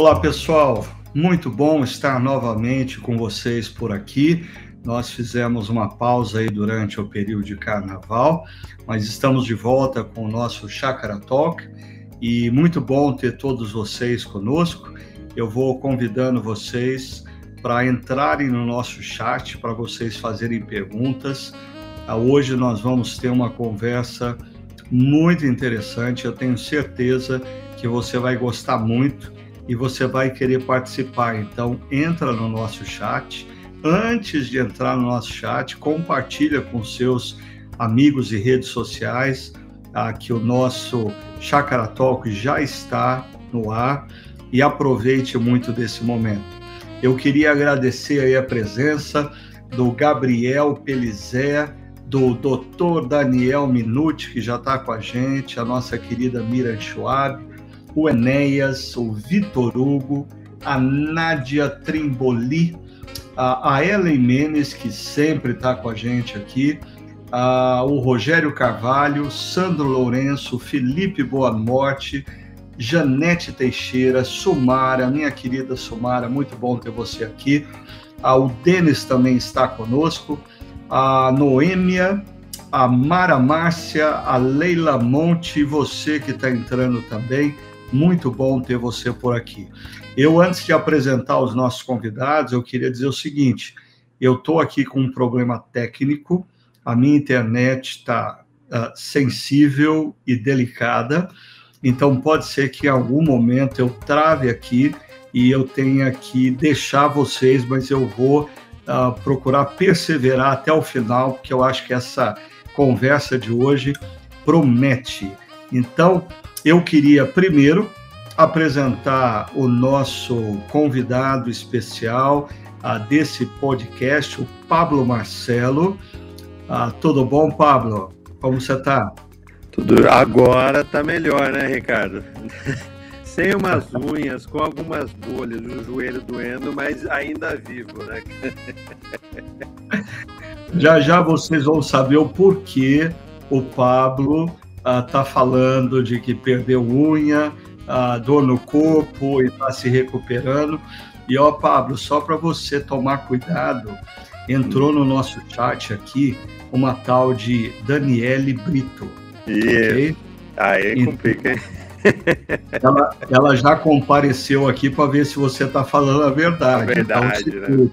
Olá, pessoal. Muito bom estar novamente com vocês por aqui. Nós fizemos uma pausa aí durante o período de carnaval, mas estamos de volta com o nosso Chácara Talk e muito bom ter todos vocês conosco. Eu vou convidando vocês para entrarem no nosso chat para vocês fazerem perguntas. Ah, hoje nós vamos ter uma conversa muito interessante. Eu tenho certeza que você vai gostar muito e você vai querer participar. Então, entra no nosso chat. Antes de entrar no nosso chat, compartilha com seus amigos e redes sociais ah, que o nosso Chakra Talk já está no ar e aproveite muito desse momento. Eu queria agradecer aí a presença do Gabriel Pelizé, do Dr. Daniel Minuti, que já está com a gente, a nossa querida Mira Schwab, o Enéas, o Vitor Hugo, a Nádia Trimboli, a, Ellen Menes, que sempre está com a gente aqui, a, o Rogério Carvalho, Sandro Lourenço, Felipe Boa Morte, Janete Teixeira, Sumara, minha querida Sumara, muito bom ter você aqui. O Denis também está conosco, a Noêmia, a Mara Márcia, a Leila Monte, você que está entrando também, muito bom ter você por aqui. Eu, antes de apresentar os nossos convidados, eu queria dizer o seguinte: eu estou aqui com um problema técnico, a minha internet está uh, ah, sensível e delicada, então pode ser que em algum momento eu trave aqui e eu tenha que deixar vocês, mas eu vou uh, procurar perseverar até o final, porque eu acho que essa conversa de hoje promete. Então, eu queria primeiro apresentar o nosso convidado especial uh, desse podcast, o Pablo Marcelo. Uh, tudo bom, Pablo? Como você está? Tudo agora tá melhor, né, Ricardo? Sem umas unhas, com algumas bolhas, o joelho doendo, mas ainda vivo, né? Já já vocês vão saber o porquê o Pablo uh, tá falando de que perdeu unha, uh, dor no corpo e está se recuperando. E ó, Pablo, só para você tomar cuidado, entrou no nosso chat aqui uma tal de Daniele Brito. Okay? Aí complica, hein? Ela, ela, já compareceu aqui para ver se você está falando a verdade. A verdade, então,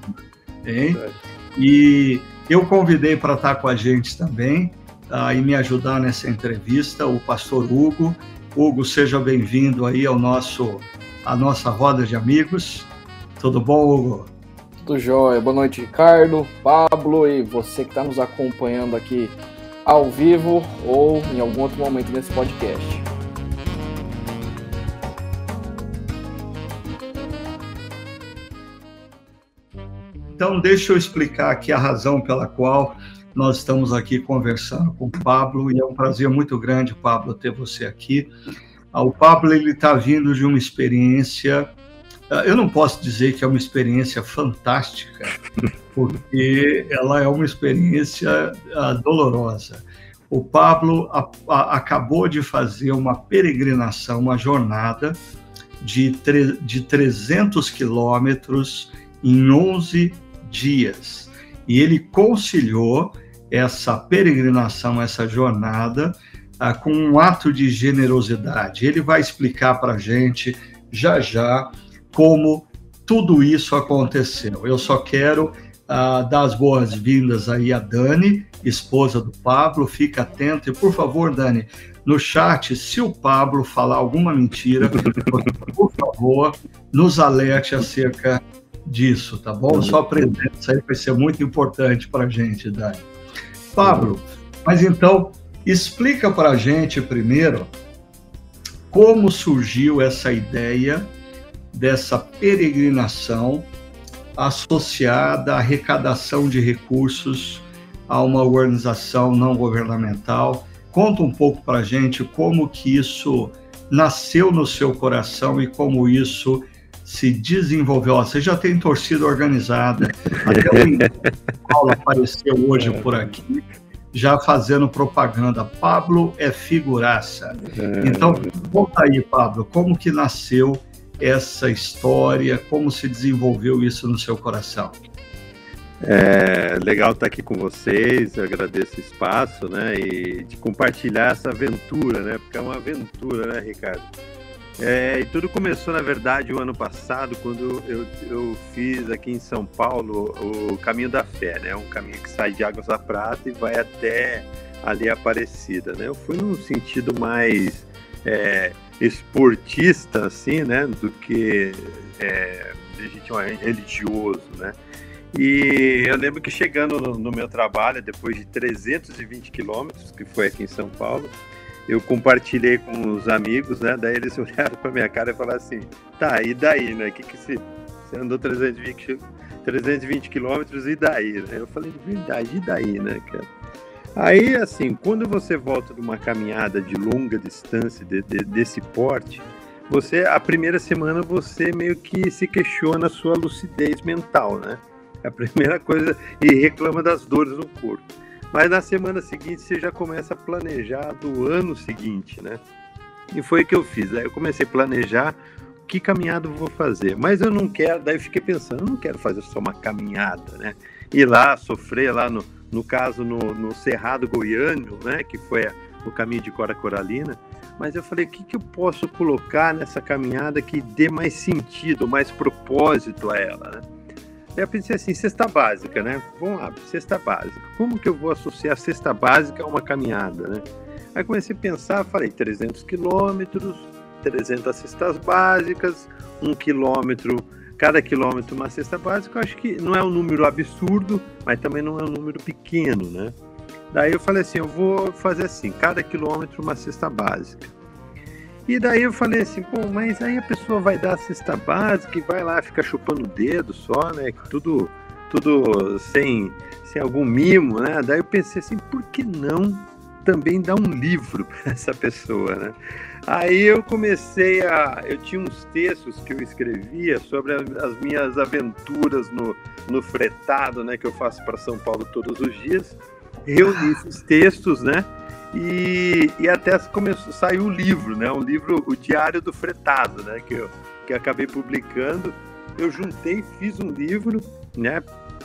né? E eu convidei para estar tá com a gente também uh, e me ajudar nessa entrevista o pastor Hugo. Hugo, seja bem-vindo aí ao nosso a nossa roda de amigos. Tudo bom, Hugo? Tudo jóia. Boa noite, Ricardo, Pablo e você que está nos acompanhando aqui ao vivo ou em algum outro momento nesse podcast. Então, deixa eu explicar aqui a razão pela qual nós estamos aqui conversando com o Pablo, e é um prazer muito grande, Pablo, ter você aqui. Ah, o Pablo ele está vindo de uma experiência, ah, eu não posso dizer que é uma experiência fantástica, porque ela é uma experiência uh, dolorosa. O Pablo a, a, acabou de fazer uma peregrinação, uma jornada de, tre, de 300 quilômetros em 11 dias. E ele conciliou essa peregrinação, essa jornada, uh, com um ato de generosidade. Ele vai explicar para a gente já já como tudo isso aconteceu. Eu só quero uh, dar as boas-vindas aí a Dani, esposa do Pablo. Fica atento e, por favor, Dani, no chat, se o Pablo falar alguma mentira, por favor, nos alerte acerca disso, tá bom? Sua presença aí vai ser muito importante para a gente, Dani. Pablo, mas então, explica para a gente primeiro como surgiu essa ideia dessa peregrinação associada à arrecadação de recursos a uma organização não governamental. Conta um pouco para a gente como que isso nasceu no seu coração e como isso se desenvolveu. Você já tem torcida organizada, até o Paulo apareceu hoje por aqui, já fazendo propaganda. Pablo é figuraça. Então, conta aí, Pablo, como que nasceu essa história? Como se desenvolveu isso no seu coração? É legal estar aqui com vocês, eu agradeço o espaço, né, e de compartilhar essa aventura, né, porque é uma aventura, né, Ricardo? É, e tudo começou, na verdade, o ano passado, quando eu, eu fiz aqui em São Paulo o Caminho da Fé, né, um caminho que sai de Águas da Prata e vai até ali Aparecida, né? Eu fui num sentido mais é, esportista, assim, né, do que é, legitimamente religioso, né? E eu lembro que chegando no, no meu trabalho, depois de 320 quilômetros, que foi aqui em São Paulo, eu compartilhei com os amigos, né? Daí eles olharam para minha cara e falaram assim: tá, e daí, né? Que que se, você andou 320, 320 quilômetros e daí? Né? Eu falei: verdade, e daí, né, cara? Aí, assim, quando você volta de uma caminhada de longa distância de, de, desse porte, você, a primeira semana, você meio que se questiona a sua lucidez mental, né? É a primeira coisa, e reclama das dores no corpo. Mas na semana seguinte você já começa a planejar do ano seguinte, né? E foi o que eu fiz. Aí eu comecei a planejar que caminhada eu vou fazer. Mas eu não quero, daí eu fiquei pensando, eu não quero fazer só uma caminhada, né? Ir lá, sofrer lá no, no caso no, no Cerrado Goiano, né? Que foi o caminho de Cora Coralina. Mas eu falei, o que, que eu posso colocar nessa caminhada que dê mais sentido, mais propósito a ela, né? Eu pensei assim, cesta básica, né? Vamos lá, cesta básica. Como que eu vou associar cesta básica a uma caminhada, né? Aí comecei a pensar, falei 300 quilômetros, 300 cestas básicas, um quilômetro, cada quilômetro uma cesta básica. Eu acho que não é um número absurdo, mas também não é um número pequeno, né? Daí eu falei assim, eu vou fazer assim, cada quilômetro uma cesta básica. E daí eu falei assim, pô, mas aí a pessoa vai dar a cesta básica e vai lá ficar chupando o dedo só, né? Tudo, tudo sem, sem algum mimo, né? Daí eu pensei assim, por que não também dar um livro para essa pessoa, né? Aí eu comecei a. Eu tinha uns textos que eu escrevia sobre as minhas aventuras no, no fretado, né? Que eu faço para São Paulo todos os dias. Reuni esses textos, né? E, e até começou, saiu o livro, né? Um livro, o Diário do Fretado, né? Que eu, que eu acabei publicando. Eu juntei, fiz um livro, né?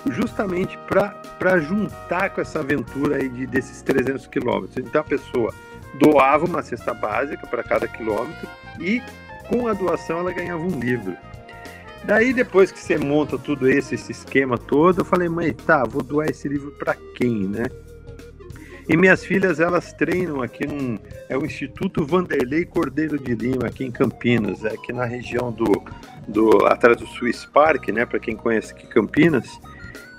Justamente para juntar com essa aventura aí de, desses 300 quilômetros. Então a pessoa doava uma cesta básica para cada quilômetro e com a doação ela ganhava um livro. Daí depois que você monta tudo esse, esse esquema todo, eu falei, mãe, tá, vou doar esse livro para quem, né? E minhas filhas, elas treinam aqui num. É o Instituto Vanderlei Cordeiro de Lima, aqui em Campinas, é aqui na região do. do atrás do Swiss Park, né? Para quem conhece aqui Campinas.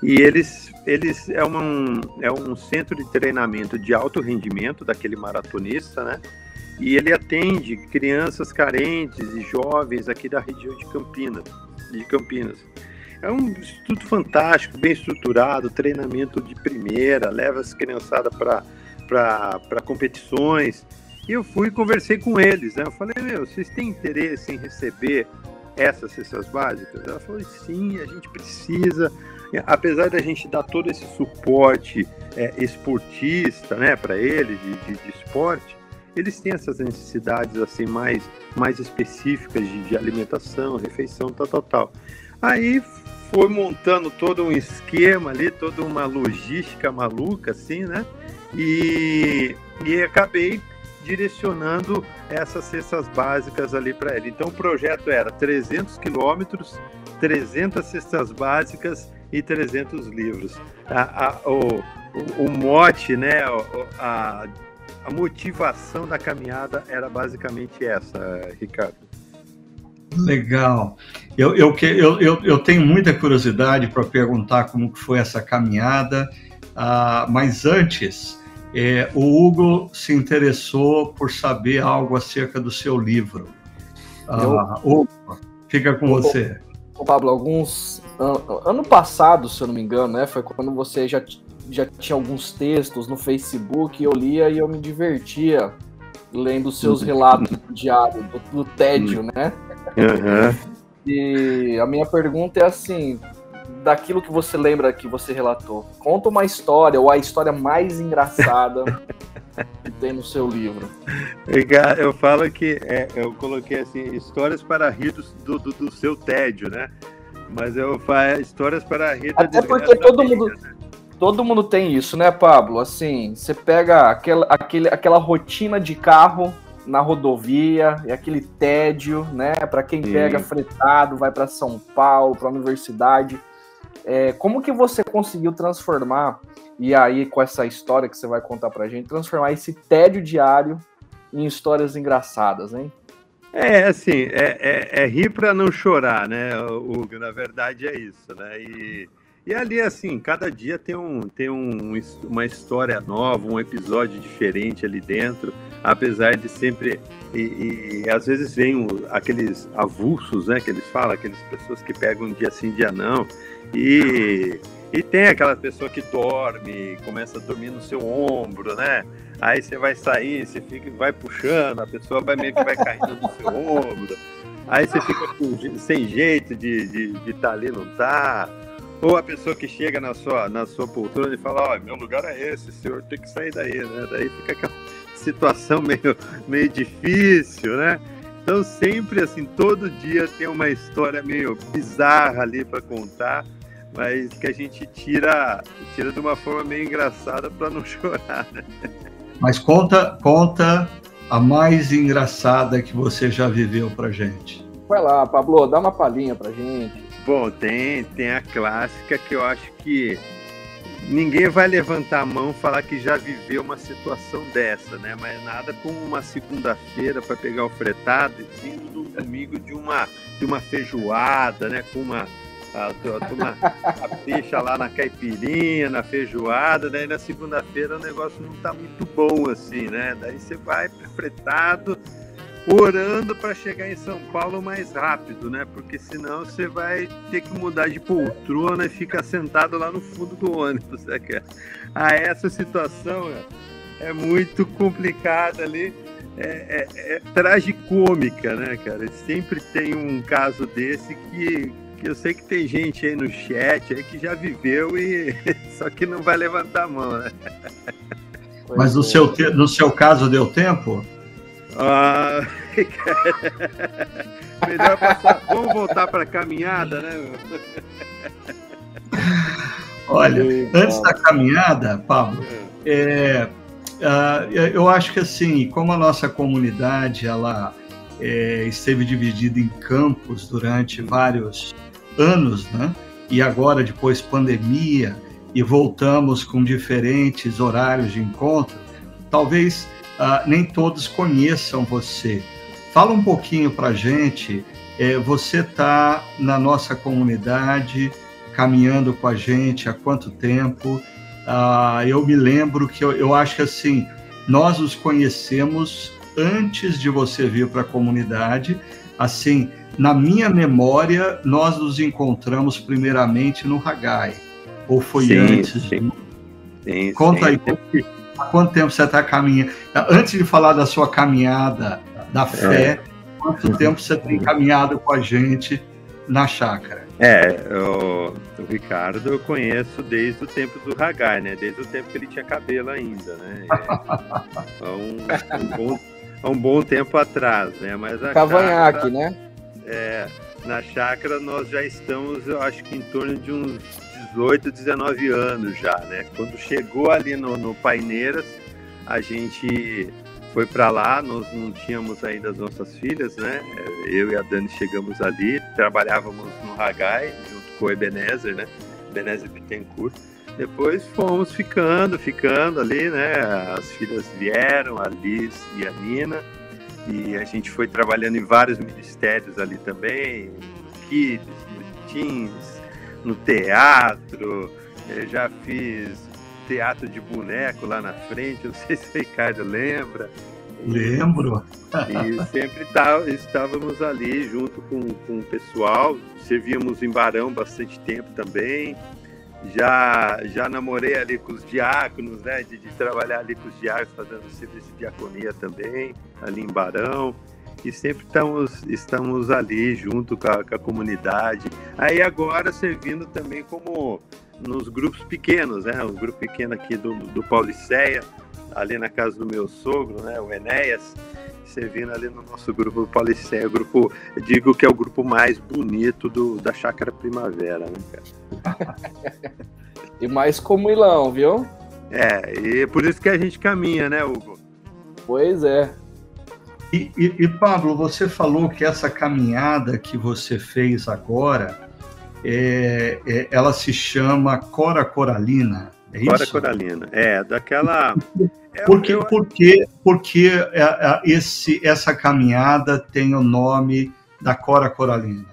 E eles, eles é, um, é um centro de treinamento de alto rendimento daquele maratonista, né? E ele atende crianças carentes e jovens aqui da região de Campinas. De Campinas. É um instituto fantástico, bem estruturado, treinamento de primeira, leva as criançadas para competições. E eu fui e conversei com eles. Né? Eu falei, meu, vocês têm interesse em receber essas cestas básicas? Ela falou, sim, a gente precisa. Apesar da gente dar todo esse suporte é, esportista né, para eles, de, de, de, esporte, eles têm essas necessidades assim mais, mais específicas de, de alimentação, refeição, tal, tal, tal. Aí foi montando todo um esquema ali, toda uma logística maluca, assim, né? E, e acabei direcionando essas cestas básicas ali para ele. Então o projeto era 300 quilômetros, 300 cestas básicas e 300 livros. A, a, o, o, o, mote, né, a, a motivação da caminhada era basicamente essa, Ricardo. Legal. Eu, eu, eu, eu, eu tenho muita curiosidade para perguntar como foi essa caminhada, uh, mas antes, é, o Hugo se interessou por saber algo acerca do seu livro. Uh, Hugo, fica com você. Pablo, alguns. Ano passado, se eu não me engano, né? Foi quando você já, já tinha alguns textos no Facebook, eu lia e eu me divertia lendo seus relatos diários do, do tédio, né? Uhum. E a minha pergunta é assim: daquilo que você lembra que você relatou, conta uma história ou a história mais engraçada tem no seu livro? Eu falo que é, eu coloquei assim, histórias para rir do, do, do seu tédio, né? Mas eu faço histórias para rir da Até porque todo mundo, né? todo mundo tem isso, né, Pablo? Assim, você pega aquela, aquele, aquela rotina de carro na rodovia e aquele tédio, né? Para quem Sim. pega fretado, vai para São Paulo, para a universidade. É, como que você conseguiu transformar e aí com essa história que você vai contar para gente, transformar esse tédio diário em histórias engraçadas, hein? É, assim, é, é, é rir para não chorar, né, Hugo? Na verdade é isso, né? E e ali, assim, cada dia tem, um, tem um, uma história nova, um episódio diferente ali dentro, apesar de sempre. E, e às vezes vem aqueles avulsos, né, que eles falam, aquelas pessoas que pegam um dia sim, dia não. E, e tem aquela pessoa que dorme, começa a dormir no seu ombro, né? Aí você vai sair, você fica, vai puxando, a pessoa vai meio que vai caindo no seu ombro. Aí você fica sem jeito de estar de, de tá ali, não tá. Ou a pessoa que chega na sua, na sua poltrona e fala, ó, oh, meu lugar é esse, senhor tem que sair daí, né? Daí fica aquela situação meio, meio difícil, né? Então sempre assim, todo dia tem uma história meio bizarra ali para contar, mas que a gente tira, tira de uma forma meio engraçada para não chorar, né? Mas conta, conta a mais engraçada que você já viveu pra gente. Vai lá, Pablo, dá uma palhinha pra gente. Bom, tem, tem a clássica que eu acho que ninguém vai levantar a mão e falar que já viveu uma situação dessa, né? Mas nada como uma segunda-feira para pegar o fretado e vindo no domingo de uma, de uma feijoada, né? Com uma, a, a, a peixe lá na caipirinha, na feijoada, daí na segunda-feira o negócio não tá muito bom assim, né? Daí você vai fretado, orando para chegar em São Paulo mais rápido, né? Porque senão você vai ter que mudar de poltrona e ficar sentado lá no fundo do ônibus. Né? Ah, essa situação é, é muito complicada ali. É, é, é, tragicômica, né, cara? Sempre tem um caso desse que, que eu sei que tem gente aí no chat aí que já viveu e só que não vai levantar a mão, né? Mas no seu, no seu caso deu tempo? Ah, melhor passar. Vamos voltar para a caminhada, né? Olha, antes da caminhada, Pablo, é, uh, eu acho que assim, como a nossa comunidade ela é, esteve dividida em campos durante vários anos, né? E agora depois pandemia e voltamos com diferentes horários de encontro, talvez uh, nem todos conheçam você. Fala um pouquinho para a gente. É, você está na nossa comunidade, caminhando com a gente há quanto tempo? Uh, eu me lembro que eu, eu acho que assim, nós os conhecemos antes de você vir para a comunidade. Assim, na minha memória, nós nos encontramos primeiramente no Hagai. Ou foi sim, antes? Sim. Sim, Conta aí há quanto tempo você está caminhando? Antes de falar da sua caminhada da fé, é. quanto tempo você tem caminhado com a gente na chácara? É, o, o, Ricardo eu conheço desde o tempo do Hagai, né? Desde o tempo que ele tinha cabelo ainda, né? É, um, um, bom, um bom tempo atrás, né? Mas a Cavanhaque, chácara, né? É, na chácara nós já estamos, eu acho que em torno de uns 18, 19 anos já, né? Quando chegou ali no, no Paineiras, a gente foi para lá, nós não tínhamos ainda as nossas filhas, né? Eu e a Dani chegamos ali, trabalhávamos no Hagai, junto com o Ebenezer, né? Ebenezer Pittencourt. Depois fomos ficando, ficando ali, né? As filhas vieram, a Liz e a Nina, e a gente foi trabalhando em vários ministérios ali também, kids, teens, no teatro, eu já fiz teatro de boneco lá na frente, não sei se o Ricardo lembra. Lembro. E sempre tá, estávamos ali junto com, com o pessoal, servíamos em Barão bastante tempo também. Já, já namorei ali com os diáconos, né? De, de trabalhar ali com os diáconos, fazendo serviço de diaconia também, ali em Barão e sempre estamos, estamos ali junto com a, com a comunidade. Aí agora servindo também como nos grupos pequenos, né? O grupo pequeno aqui do, do Pauliceia, ali na casa do meu sogro, né, o Enéas, servindo ali no nosso grupo Paulicéia, grupo, digo que é o grupo mais bonito do, da Chácara Primavera, né, cara? e mais comilão, viu? É, e por isso que a gente caminha, né, Hugo? Pois é. E, e, e, Pablo, você falou que essa caminhada que você fez agora, é, é, ela se chama Cora Coralina, é Cora isso? Coralina, é, daquela... É porque, eu... porque, porque é, é, esse, essa caminhada tem o nome da Cora Coralina?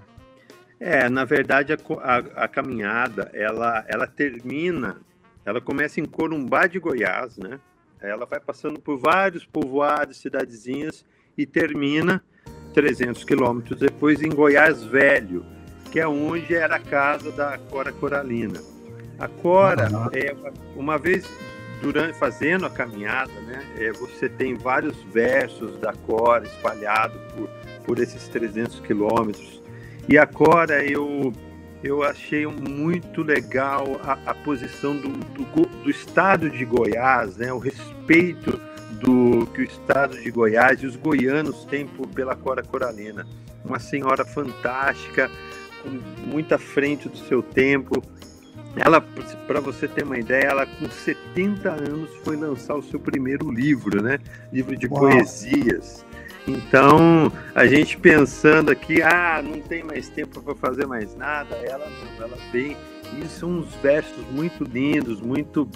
É, na verdade, a, a, a caminhada, ela, ela termina, ela começa em Corumbá de Goiás, né? Ela vai passando por vários povoados, cidadezinhas, e termina 300 quilômetros depois em Goiás Velho, que é onde era a casa da Cora Coralina. A Cora, é, uma vez durante fazendo a caminhada, né, é, você tem vários versos da Cora espalhados por, por esses 300 quilômetros. E a Cora, eu, eu achei muito legal a, a posição do, do, do, estado de Goiás, né, o respeito do que o estado de Goiás e os goianos têm por, pela Cora Coralina. Uma senhora fantástica, com muita frente do seu tempo. Ela, para você ter uma ideia, ela com 70 anos foi lançar o seu primeiro livro, né? Livro de Uau. poesias. Então, a gente pensando aqui, ah, não tem mais tempo para fazer mais nada, ela não, ela vem. E são uns versos muito lindos, muito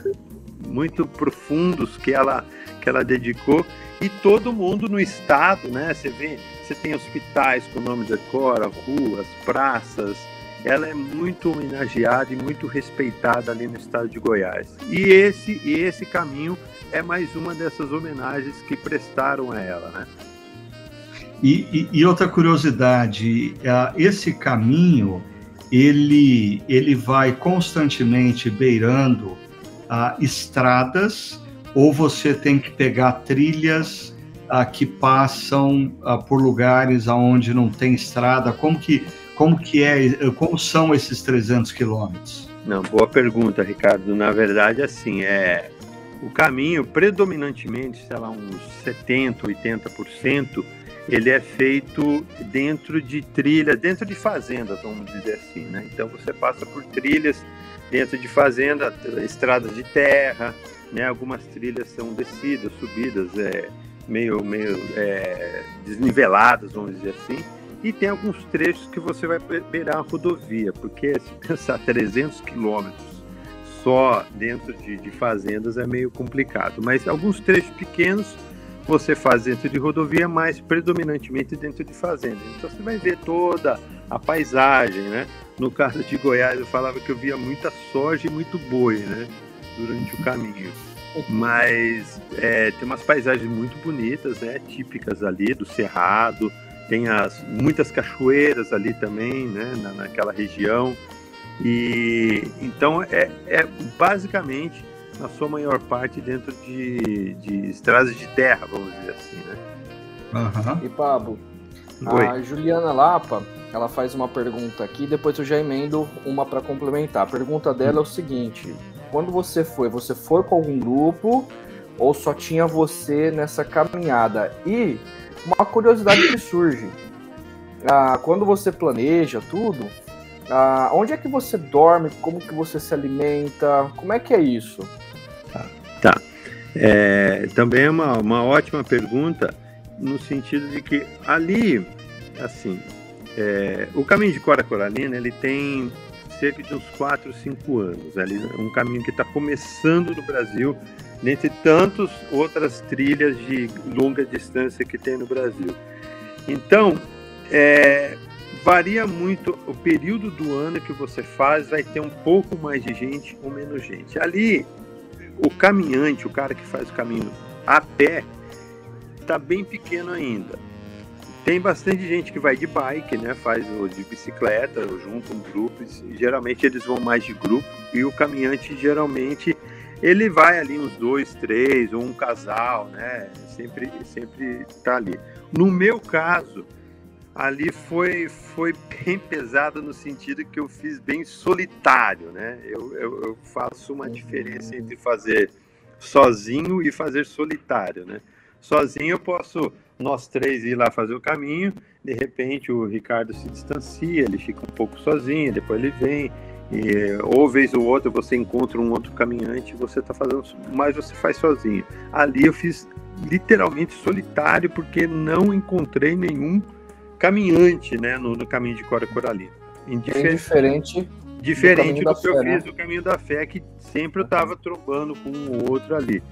muito profundos que ela que ela dedicou e todo mundo no estado, né? Você vê, você tem hospitais com nome da Cora, ruas, praças. Ela é muito homenageada e muito respeitada ali no estado de Goiás. E esse e esse caminho é mais uma dessas homenagens que prestaram a ela, né? E, e, e outra curiosidade, esse caminho ele ele vai constantemente beirando ah, estradas ou você tem que pegar trilhas ah, que passam ah, por lugares aonde não tem estrada? Como que, como que é, como são esses 300 quilômetros? Não, boa pergunta, Ricardo. Na verdade, assim, é o caminho predominantemente, sei lá, uns 70, 80%, ele é feito dentro de trilhas, dentro de fazendas, vamos dizer assim, né? Então você passa por trilhas dentro de fazenda, estradas de terra, né? Algumas trilhas são descidas, subidas, é, meio, meio é, desniveladas, vamos dizer assim. E tem alguns trechos que você vai beirar a rodovia, porque se pensar 300 quilômetros só dentro de, de fazendas é meio complicado. Mas alguns trechos pequenos você faz dentro de rodovia, mas predominantemente dentro de fazenda. Então você vai ver toda a paisagem, né? No caso de Goiás, eu falava que eu via muita soja e muito boi, né? Durante o caminho. Mas é, tem umas paisagens muito bonitas, né? Típicas ali do Cerrado. Tem as, muitas cachoeiras ali também, né? Na, naquela região. E então é, é basicamente na sua maior parte dentro de, de estradas de terra, vamos dizer assim, né? Uhum. E Pablo, Oi. a Juliana Lapa, ela faz uma pergunta aqui, depois eu já emendo uma para complementar. A pergunta dela é o seguinte: quando você foi, você foi com algum grupo ou só tinha você nessa caminhada? E uma curiosidade que surge, ah, quando você planeja tudo, ah, onde é que você dorme? Como que você se alimenta? Como é que é isso? Tá. É, também é uma, uma ótima pergunta no sentido de que ali, assim, é, o caminho de Cora Coralina ele tem cerca de uns 4, 5 anos. Ali, um caminho que está começando no Brasil, dentre tantas outras trilhas de longa distância que tem no Brasil. Então, é, varia muito o período do ano que você faz, vai ter um pouco mais de gente ou menos gente. Ali o caminhante, o cara que faz o caminho a pé, está bem pequeno ainda. Tem bastante gente que vai de bike, né? Faz o de bicicleta, juntam grupos. Geralmente eles vão mais de grupo e o caminhante geralmente ele vai ali uns dois, três ou um casal, né? Sempre, sempre tá ali. No meu caso, ali foi, foi bem pesado no sentido que eu fiz bem solitário, né? Eu, eu, eu faço uma diferença entre fazer sozinho e fazer solitário, né? Sozinho eu posso nós três ir lá fazer o caminho, de repente o Ricardo se distancia, ele fica um pouco sozinho, depois ele vem, e, ou vez ou outra você encontra um outro caminhante, você está fazendo, mas você faz sozinho. Ali eu fiz literalmente solitário porque não encontrei nenhum caminhante, né, no, no caminho de Cora Coralina. Indiferente, diferente do, do que eu fiz do caminho da fé, que sempre eu estava trocando com o outro ali.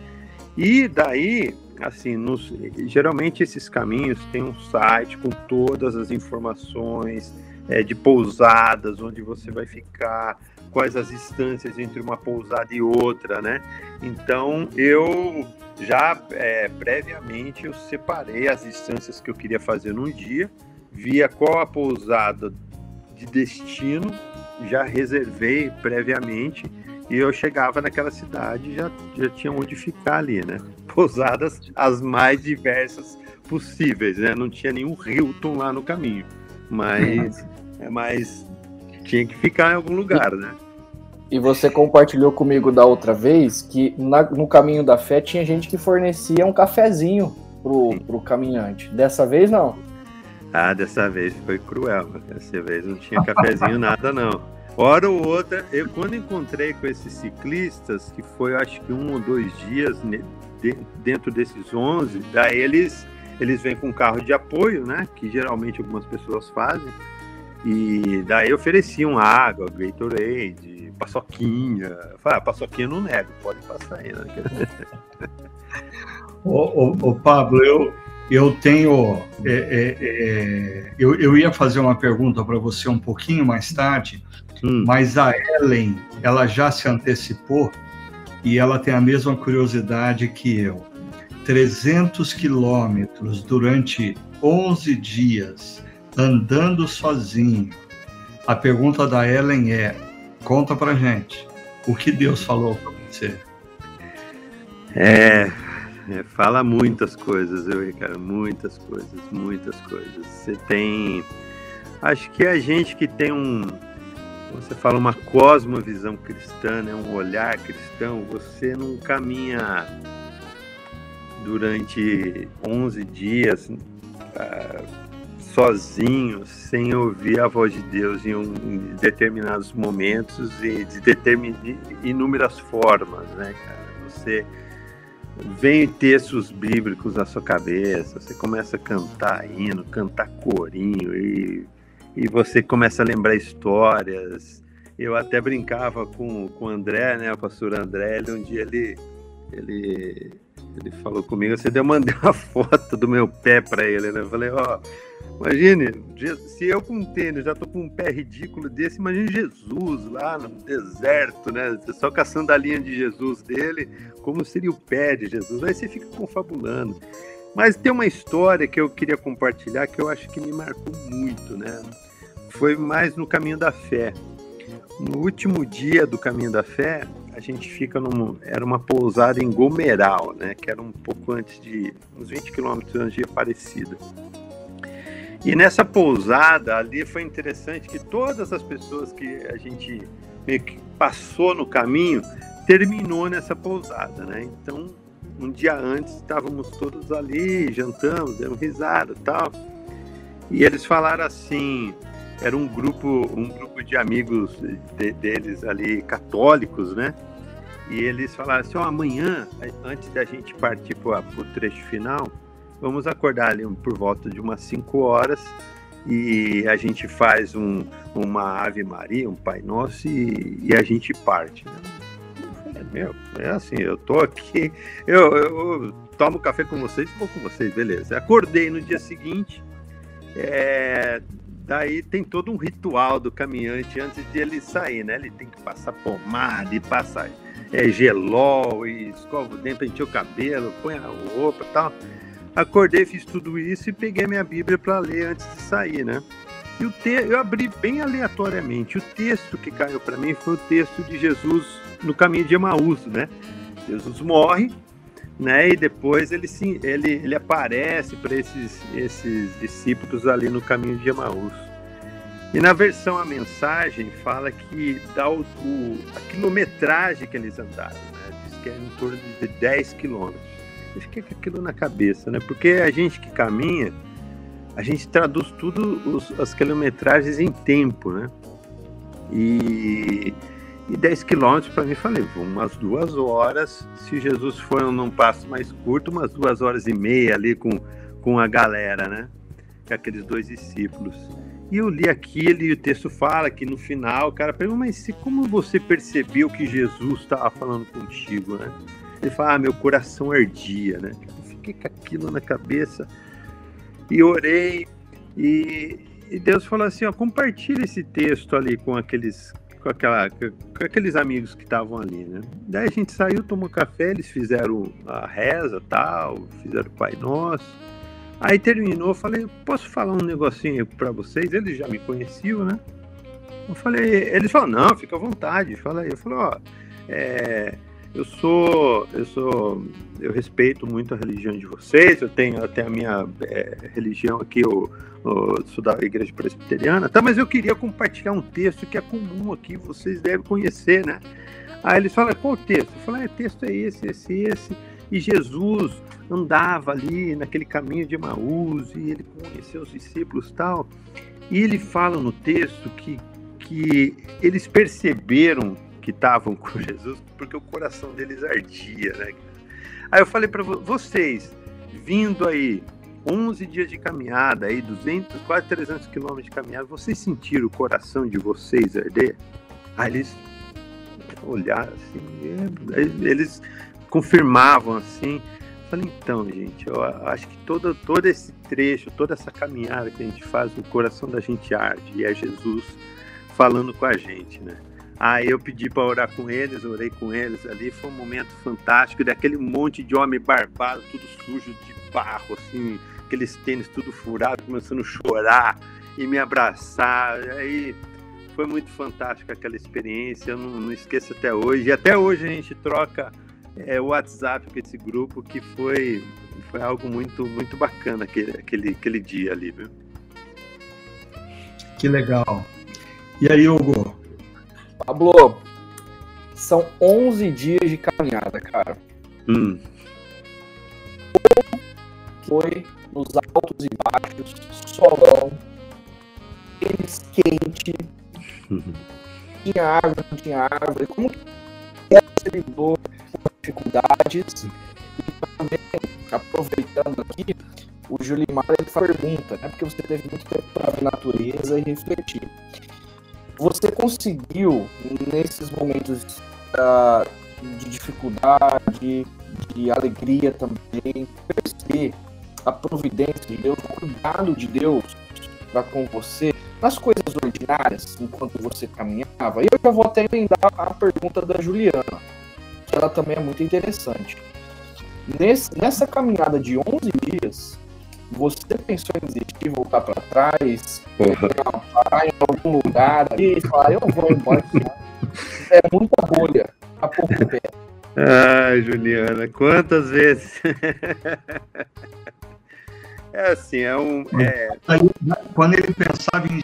E daí, assim, nos, geralmente esses caminhos têm um site com todas as informações é, de pousadas, onde você vai ficar, quais as distâncias entre uma pousada e outra, né? Então eu já é, previamente eu separei as distâncias que eu queria fazer num dia, via qual a pousada de destino, já reservei previamente e eu chegava naquela cidade já já tinha onde ficar ali, né? Pousadas as mais diversas possíveis, né? Não tinha nenhum Hilton lá no caminho, mas é mas tinha que ficar em algum lugar, né? E você compartilhou comigo da outra vez que na, no caminho da fé tinha gente que fornecia um cafezinho pro, pro caminhante. Dessa vez não. Ah, dessa vez foi cruel. Dessa vez não tinha cafezinho nada não. Hora ou outra, eu quando encontrei com esses ciclistas, que foi acho que um ou dois dias dentro desses 11, daí eles eles vêm com carro de apoio, né? Que geralmente algumas pessoas fazem. E daí ofereciam água, Gatorade, paçoquinha. Falei, ah, paçoquinha não nego, pode passar aí, né? ô, ô, ô, Pablo, eu, eu tenho. É, é, é, eu, eu ia fazer uma pergunta para você um pouquinho mais tarde, hum. mas a Ellen, ela já se antecipou e ela tem a mesma curiosidade que eu. 300 quilômetros durante 11 dias andando sozinho. A pergunta da Ellen é: conta pra gente, o que Deus falou para você? É, é, fala muitas coisas, eu, Ricardo, muitas coisas, muitas coisas. Você tem. Acho que a gente que tem um. Você fala uma cosmovisão cristã, né, um olhar cristão, você não caminha durante 11 dias. Uh, sozinho, sem ouvir a voz de Deus em, um, em determinados momentos e de, determin, de inúmeras formas, né, cara? Você vem textos bíblicos na sua cabeça, você começa a cantar hino, cantar corinho e, e você começa a lembrar histórias. Eu até brincava com, com o André, né, o pastor André, ele, um dia ele, ele, ele falou comigo, você deu mandei uma foto do meu pé para ele, né? Eu falei, ó, oh, Imagine, se eu com tênis já tô com um pé ridículo desse, imagine Jesus lá no deserto, né? Só com a sandalinha de Jesus dele, como seria o pé de Jesus. Aí você fica confabulando. Mas tem uma história que eu queria compartilhar que eu acho que me marcou muito, né? Foi mais no caminho da fé. No último dia do caminho da fé, a gente fica num. Era uma pousada em Gomeral, né? Que era um pouco antes de. uns 20 quilômetros antes de Aparecida. E nessa pousada ali foi interessante que todas as pessoas que a gente passou no caminho terminou nessa pousada, né? Então, um dia antes estávamos todos ali, jantamos, demos risada, tal. E eles falaram assim, era um grupo, um grupo de amigos de, deles ali católicos, né? E eles falaram assim, oh, amanhã, antes da gente partir para o trecho final, vamos acordar ali por volta de umas 5 horas e a gente faz um, uma Ave Maria, um Pai Nosso e, e a gente parte. Né? Meu, é assim, eu tô aqui, eu, eu, tomo café com vocês, vou com vocês, beleza. Acordei no dia seguinte, é, daí tem todo um ritual do caminhante antes de ele sair, né? Ele tem que passar pomada e passar é, gelol e escova o dente, o cabelo, põe a roupa e tal. Acordei, fiz tudo isso e peguei minha Bíblia para ler antes de sair, né? E o te... eu abri bem aleatoriamente. O texto que caiu para mim foi o texto de Jesus no caminho de Emaús, né? Jesus morre, né? E depois ele se, ele, ele aparece para esses, esses discípulos ali no caminho de Emaús. E na versão a mensagem fala que dá o, o a quilometragem que eles andaram, né? que é em torno de 10 quilômetros. Eu fiquei com aquilo na cabeça, né? Porque a gente que caminha, a gente traduz tudo os, as quilometragens em tempo, né? E, e 10 quilômetros para mim, falei, umas duas horas. Se Jesus for num passo mais curto, umas duas horas e meia ali com, com a galera, né? Com aqueles dois discípulos. E eu li aquilo e o texto fala que no final o cara pergunta, mas como você percebeu que Jesus estava falando contigo, né? Ele fala, ah, meu coração ardia, né? Eu fiquei com aquilo na cabeça e orei e, e Deus falou assim, ó, compartilha esse texto ali com aqueles com, aquela, com aqueles amigos que estavam ali, né? Daí a gente saiu, tomou café, eles fizeram a reza, tal, fizeram o Pai Nosso. Aí terminou, eu falei, posso falar um negocinho para vocês? Eles já me conheciam, né? Eu falei, eles falaram, não, fica à vontade, fala aí. Eu falei, ó, é, eu sou, eu sou, eu respeito muito a religião de vocês, eu tenho até a minha é, religião aqui, eu, eu, sou da igreja presbiteriana, tá? Mas eu queria compartilhar um texto que é comum aqui, vocês devem conhecer, né? Aí eles falam, qual texto? Eu falei, é, texto é esse, esse, esse. E Jesus andava ali naquele caminho de Emaús e ele conheceu os discípulos tal. E ele fala no texto que, que eles perceberam que estavam com Jesus, porque o coração deles ardia, né? Aí eu falei para vocês, vindo aí 11 dias de caminhada, aí 200, quase 300 quilômetros de caminhada, vocês sentiram o coração de vocês arder? Aí eles olharam assim, eles confirmavam assim. Falei, então, gente, eu acho que todo, todo esse trecho, toda essa caminhada que a gente faz, o coração da gente arde, e é Jesus falando com a gente, né? Aí eu pedi para orar com eles, orei com eles ali, foi um momento fantástico, daquele monte de homem barbado, tudo sujo de barro, assim, aqueles tênis tudo furado, começando a chorar e me abraçar. Aí foi muito fantástico aquela experiência, eu não, não esqueço até hoje. E até hoje a gente troca é, o WhatsApp com esse grupo, que foi, foi algo muito, muito bacana aquele, aquele, aquele dia ali, viu? Que legal. E aí, Hugo, Pablo, são 11 dias de caminhada, cara. Hum. Foi nos altos e baixos, solão, tênis quente, uhum. tinha árvore, não tinha árvore. Como que é você lidou com dificuldades? E também, aproveitando aqui, o Julimar ele pergunta, né? Porque você teve muito tempo para ver natureza e refletir. Você conseguiu, nesses momentos uh, de dificuldade, de alegria também, perceber a providência de Deus, o cuidado de Deus para com você nas coisas ordinárias, enquanto você caminhava? E eu já vou até emendar a pergunta da Juliana, que ela também é muito interessante. Nesse, nessa caminhada de 11 dias, você pensou em desistir, voltar para trás, parar em algum lugar e falar, eu vou embora. é muita bolha a pouco pé. Ai, Juliana, quantas vezes? é assim, é um. É... Quando ele pensava em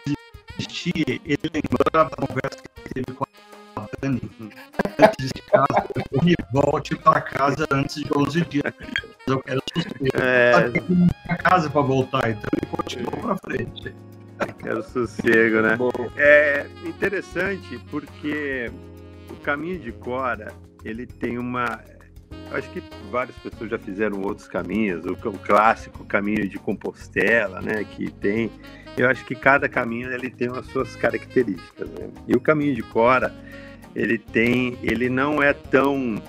desistir, ele lembrava da conversa que ele teve com a Dani antes de casa, me volte para casa antes de 11 dias. Eu quero sossego. É... Eu casa para voltar, então ele continuou para frente. Quero sossego, né? É interessante porque o caminho de Cora, ele tem uma. Acho que várias pessoas já fizeram outros caminhos, o, o clássico caminho de Compostela, né? Que tem. Eu acho que cada caminho ele tem as suas características. Né? E o caminho de Cora, ele tem, ele não é tão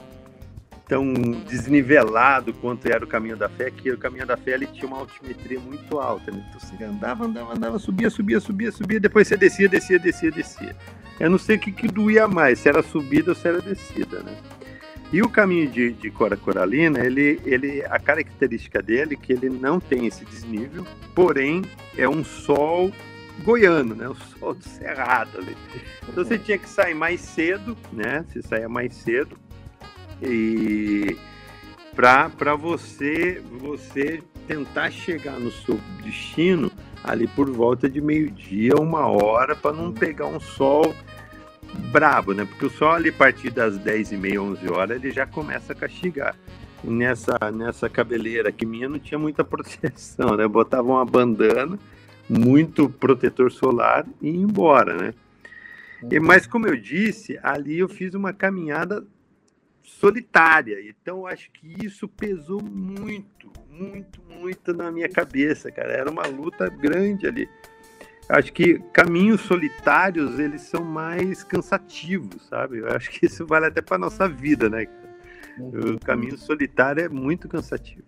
tão desnivelado quanto era o caminho da fé, que o caminho da fé ele tinha uma altimetria muito alta. Né? Então você andava, andava, andava, subia, subia, subia, subia, depois você descia, descia, descia, descia. Eu não sei o que, que doía mais, se era subida ou se era descida, né? E o caminho de, de Cora Coralina, ele, ele, a característica dele é que ele não tem esse desnível, porém é um sol goiano, né? O sol do cerrado ali. Então você tinha que sair mais cedo, né? Você saía mais cedo e para você você tentar chegar no seu destino ali por volta de meio-dia, uma hora, para não pegar um sol brabo, né? Porque o sol ali a partir das 10 e meia, 11 horas, ele já começa a castigar. Nessa, nessa cabeleira aqui minha não tinha muita proteção, né? Botava uma bandana, muito protetor solar e ia embora, né? E, mas como eu disse, ali eu fiz uma caminhada solitária. Então acho que isso pesou muito, muito, muito na minha cabeça, cara. Era uma luta grande ali. Acho que caminhos solitários eles são mais cansativos, sabe? Eu acho que isso vale até para nossa vida, né? Uhum. O caminho solitário é muito cansativo.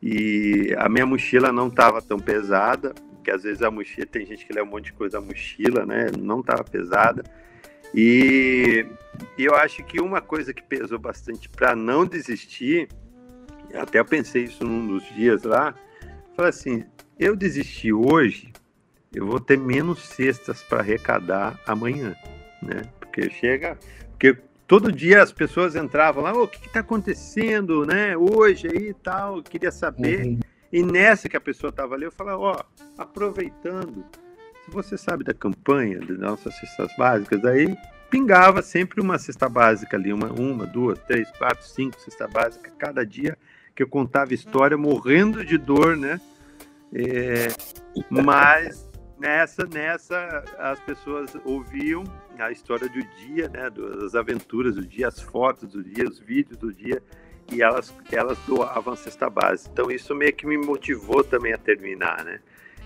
E a minha mochila não estava tão pesada, que às vezes a mochila tem gente que leva um monte de coisa a mochila, né? Não estava pesada. E, e eu acho que uma coisa que pesou bastante para não desistir, até eu pensei isso num dos dias lá, falei assim, eu desisti hoje, eu vou ter menos cestas para arrecadar amanhã, né? Porque chega, porque todo dia as pessoas entravam lá, oh, o que está acontecendo, né? Hoje aí e tal, queria saber. Uhum. E nessa que a pessoa estava ali, eu falava, ó, aproveitando, se você sabe da campanha das nossas cestas básicas, aí pingava sempre uma cesta básica ali, uma, uma, duas, três, quatro, cinco cesta básica cada dia que eu contava história morrendo de dor, né? É, mas nessa, nessa as pessoas ouviam a história do dia, né? Das aventuras do dia, as fotos do dia, os vídeos do dia e elas elas doavam a cesta básica. Então isso meio que me motivou também a terminar, né?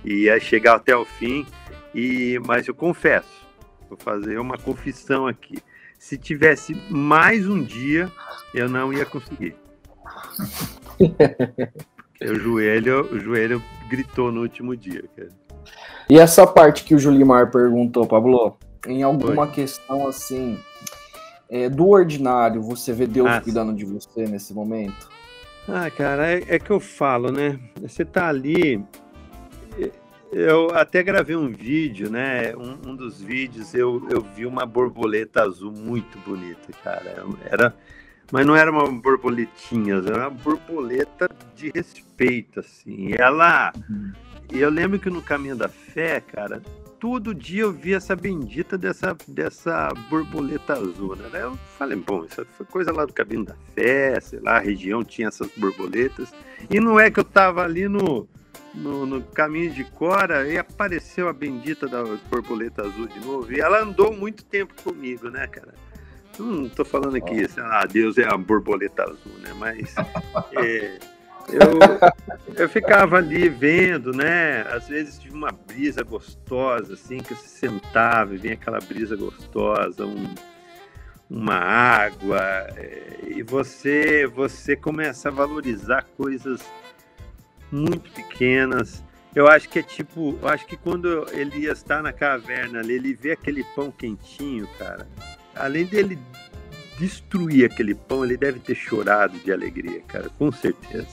E a chegar até o fim e, mas eu confesso, vou fazer uma confissão aqui. Se tivesse mais um dia, eu não ia conseguir. o joelho, o joelho gritou no último dia. Cara. E essa parte que o Julimar perguntou, Pablo, em alguma questão assim, é, do ordinário, você vê Deus ah, cuidando de você nesse momento? Ah, cara, é, é, que eu falo, né? Você tá ali, eu até gravei um vídeo, né? Um, um, dos vídeos eu, eu vi uma borboleta azul muito bonita, cara. Era, mas não era uma borboletinha, era uma borboleta de respeito, assim. E ela. E eu lembro que no Caminho da Fé, cara, todo dia eu via essa bendita dessa, dessa borboleta azul, né? Eu falei, bom, isso foi coisa lá do Caminho da Fé, sei lá, a região tinha essas borboletas. E não é que eu tava ali no no, no, caminho de Cora e apareceu a bendita da borboleta azul de novo. E ela andou muito tempo comigo, né, cara? Não tô falando aqui, sei lá, Deus é a borboleta azul, né? Mas é, eu, eu ficava ali vendo, né? Às vezes tive uma brisa gostosa, assim, que você sentava e vinha aquela brisa gostosa, um, uma água, é, e você, você começa a valorizar coisas muito pequenas. Eu acho que é tipo, eu acho que quando Elias está na caverna ali, ele vê aquele pão quentinho, cara. Além dele destruir aquele pão, ele deve ter chorado de alegria, cara, com certeza.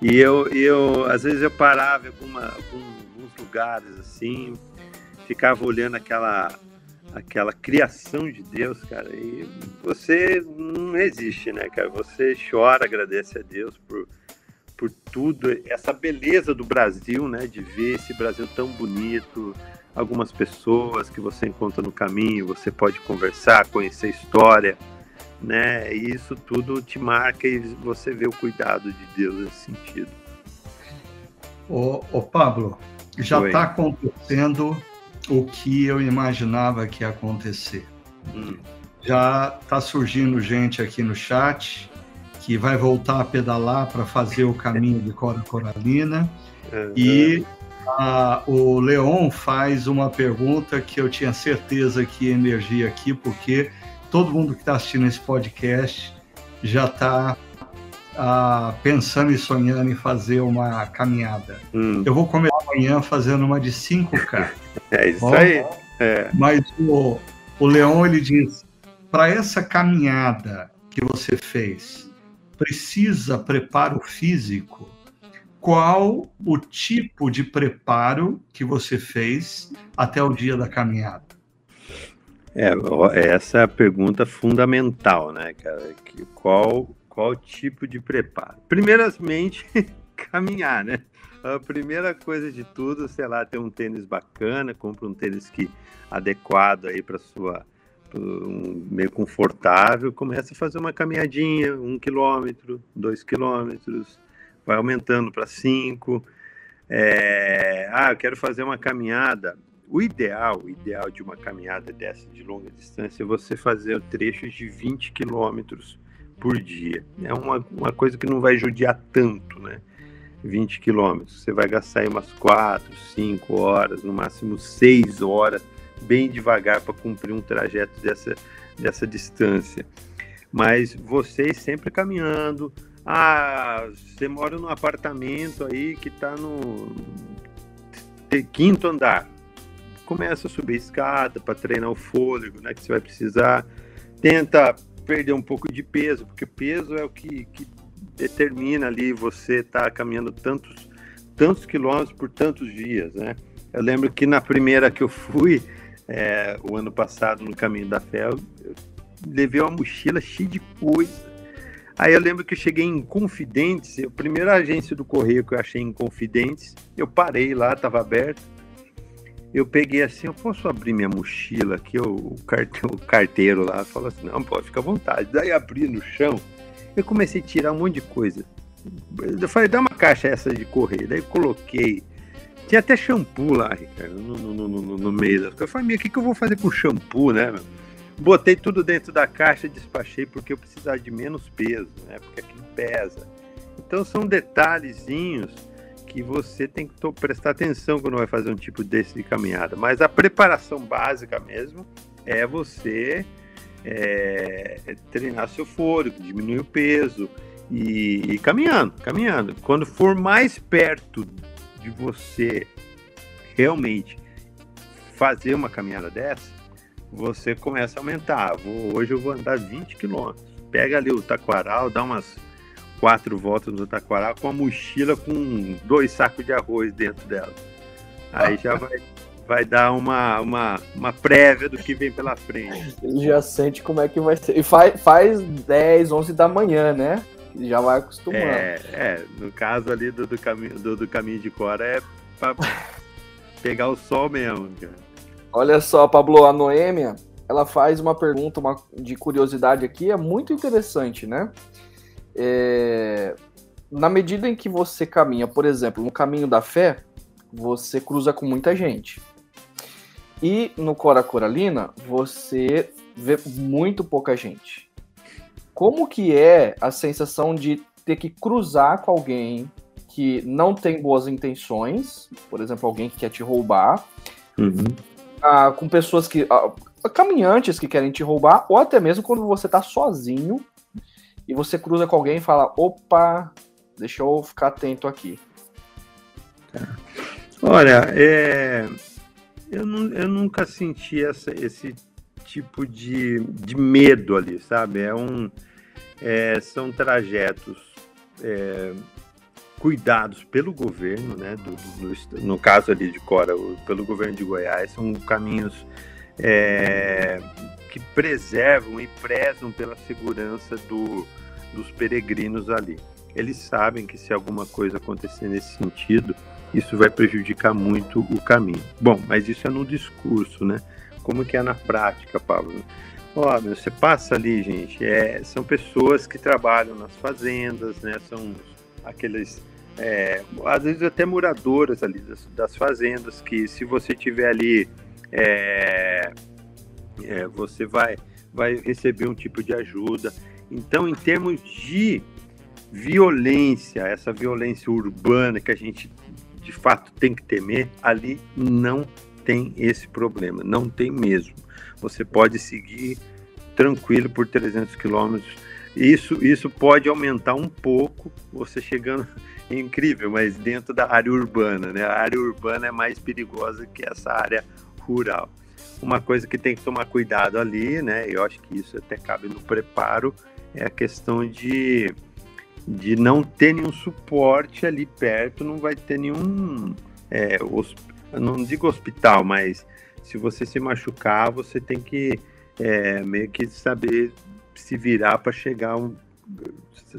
E eu, eu às vezes eu parava em alguns lugares assim, ficava olhando aquela aquela criação de Deus, cara, e você não existe, né, cara? Você chora, agradece a Deus por por tudo, essa beleza do Brasil, né? De ver esse Brasil tão bonito, algumas pessoas que você encontra no caminho, você pode conversar, conhecer história, né? E isso tudo te marca e você vê o cuidado de Deus nesse sentido. Ô, ô Pablo, já está acontecendo o que eu imaginava que ia acontecer. Hum. Já está surgindo gente aqui no chat que vai voltar a pedalar para fazer o caminho de Cora Coralina. Uhum. E a, o Leon faz uma pergunta que eu tinha certeza que ia emergir aqui, porque todo mundo que está assistindo esse podcast já está ah, pensando e sonhando em fazer uma caminhada. Hum. Eu vou começar amanhã fazendo uma de 5K. é isso Bom, aí. É. Mas o, o Leon ele diz: para essa caminhada que você fez, precisa preparo físico, qual o tipo de preparo que você fez até o dia da caminhada? É, essa é a pergunta fundamental, né, cara? Que qual, qual tipo de preparo? Primeiramente, caminhar, né? A primeira coisa de tudo, sei lá, ter um tênis bacana, compra um tênis que adequado aí para sua um, meio confortável, começa a fazer uma caminhadinha, um quilômetro, dois quilômetros, vai aumentando para cinco. É, ah, eu quero fazer uma caminhada. O ideal, o ideal de uma caminhada dessa de longa distância é você fazer trechos de 20 quilômetros por dia. É uma, uma coisa que não vai judiar tanto, né? 20 quilômetros. Você vai gastar aí umas 4, 5 horas, no máximo 6 horas, bem devagar para cumprir um trajeto dessa, dessa distância. Mas vocês sempre caminhando. Ah, você mora num apartamento aí que está no quinto andar. Começa a subir a escada para treinar o fôlego, né? Que você vai precisar. Tenta perder um pouco de peso, porque peso é o que, que determina ali você estar tá caminhando tantos, tantos quilômetros por tantos dias, né? Eu lembro que na primeira que eu fui, é, o ano passado, no Caminho da Fé, eu levei uma mochila cheia de coisa. Aí eu lembro que eu cheguei em Confidentes, a primeira agência do correio que eu achei em Confidentes, eu parei lá, estava aberto. Eu peguei assim, eu posso abrir minha mochila aqui? O, carteiro, o carteiro lá falou assim, não, pode, fica à vontade. Daí abri no chão, eu comecei a tirar um monte de coisa. Eu falei, dá uma caixa essa de correio. Daí coloquei. Tinha até shampoo lá, Ricardo, no, no, no, no meio das. Eu falei, o que, que eu vou fazer com shampoo, né? Botei tudo dentro da caixa e despachei porque eu precisava de menos peso, né? Porque aquilo pesa. Então são detalhezinhos que você tem que prestar atenção quando vai fazer um tipo desse de caminhada. Mas a preparação básica mesmo é você é, treinar seu fôlego, diminuir o peso e, e caminhando, caminhando. Quando for mais perto de você realmente fazer uma caminhada dessa, você começa a aumentar. Vou, hoje eu vou andar 20 quilômetros. Pega ali o taquaral, dá umas quatro voltas no taquaral com a mochila com dois sacos de arroz dentro dela. Aí já vai vai dar uma, uma, uma prévia do que vem pela frente. Ele já sente como é que vai ser. E faz, faz 10, 11 da manhã, né? Já vai acostumando. É, é no caso ali do, do, caminho, do, do caminho de Cora é pra pegar o sol mesmo, cara. Olha só, Pablo, a Noêmia, ela faz uma pergunta uma, de curiosidade aqui, é muito interessante, né? É, na medida em que você caminha, por exemplo, no caminho da fé, você cruza com muita gente. E no Cora Coralina, você vê muito pouca gente. Como que é a sensação de ter que cruzar com alguém que não tem boas intenções, por exemplo, alguém que quer te roubar, uhum. ah, com pessoas que. Ah, caminhantes que querem te roubar, ou até mesmo quando você está sozinho e você cruza com alguém e fala: opa, deixa eu ficar atento aqui. Olha, é, eu, não, eu nunca senti essa, esse tipo de, de medo ali, sabe? É um, é, são trajetos é, cuidados pelo governo, né? Do, do, no caso ali de Cora, pelo governo de Goiás, são caminhos é, que preservam e prezam pela segurança do, dos peregrinos ali. Eles sabem que se alguma coisa acontecer nesse sentido, isso vai prejudicar muito o caminho. Bom, mas isso é no discurso, né? Como que é na prática, Pablo? Ó, você passa ali, gente, é, são pessoas que trabalham nas fazendas, né? São aqueles, é, às vezes até moradoras ali das, das, fazendas, que se você tiver ali, é, é, você vai, vai receber um tipo de ajuda. Então, em termos de violência, essa violência urbana que a gente de fato tem que temer, ali não tem esse problema, não tem mesmo. Você pode seguir tranquilo por 300 quilômetros. Isso, isso pode aumentar um pouco, você chegando é incrível, mas dentro da área urbana, né? A área urbana é mais perigosa que essa área rural. Uma coisa que tem que tomar cuidado ali, né? Eu acho que isso até cabe no preparo, é a questão de de não ter nenhum suporte ali perto, não vai ter nenhum. É, não digo hospital, mas se você se machucar, você tem que é, meio que saber se virar para chegar um,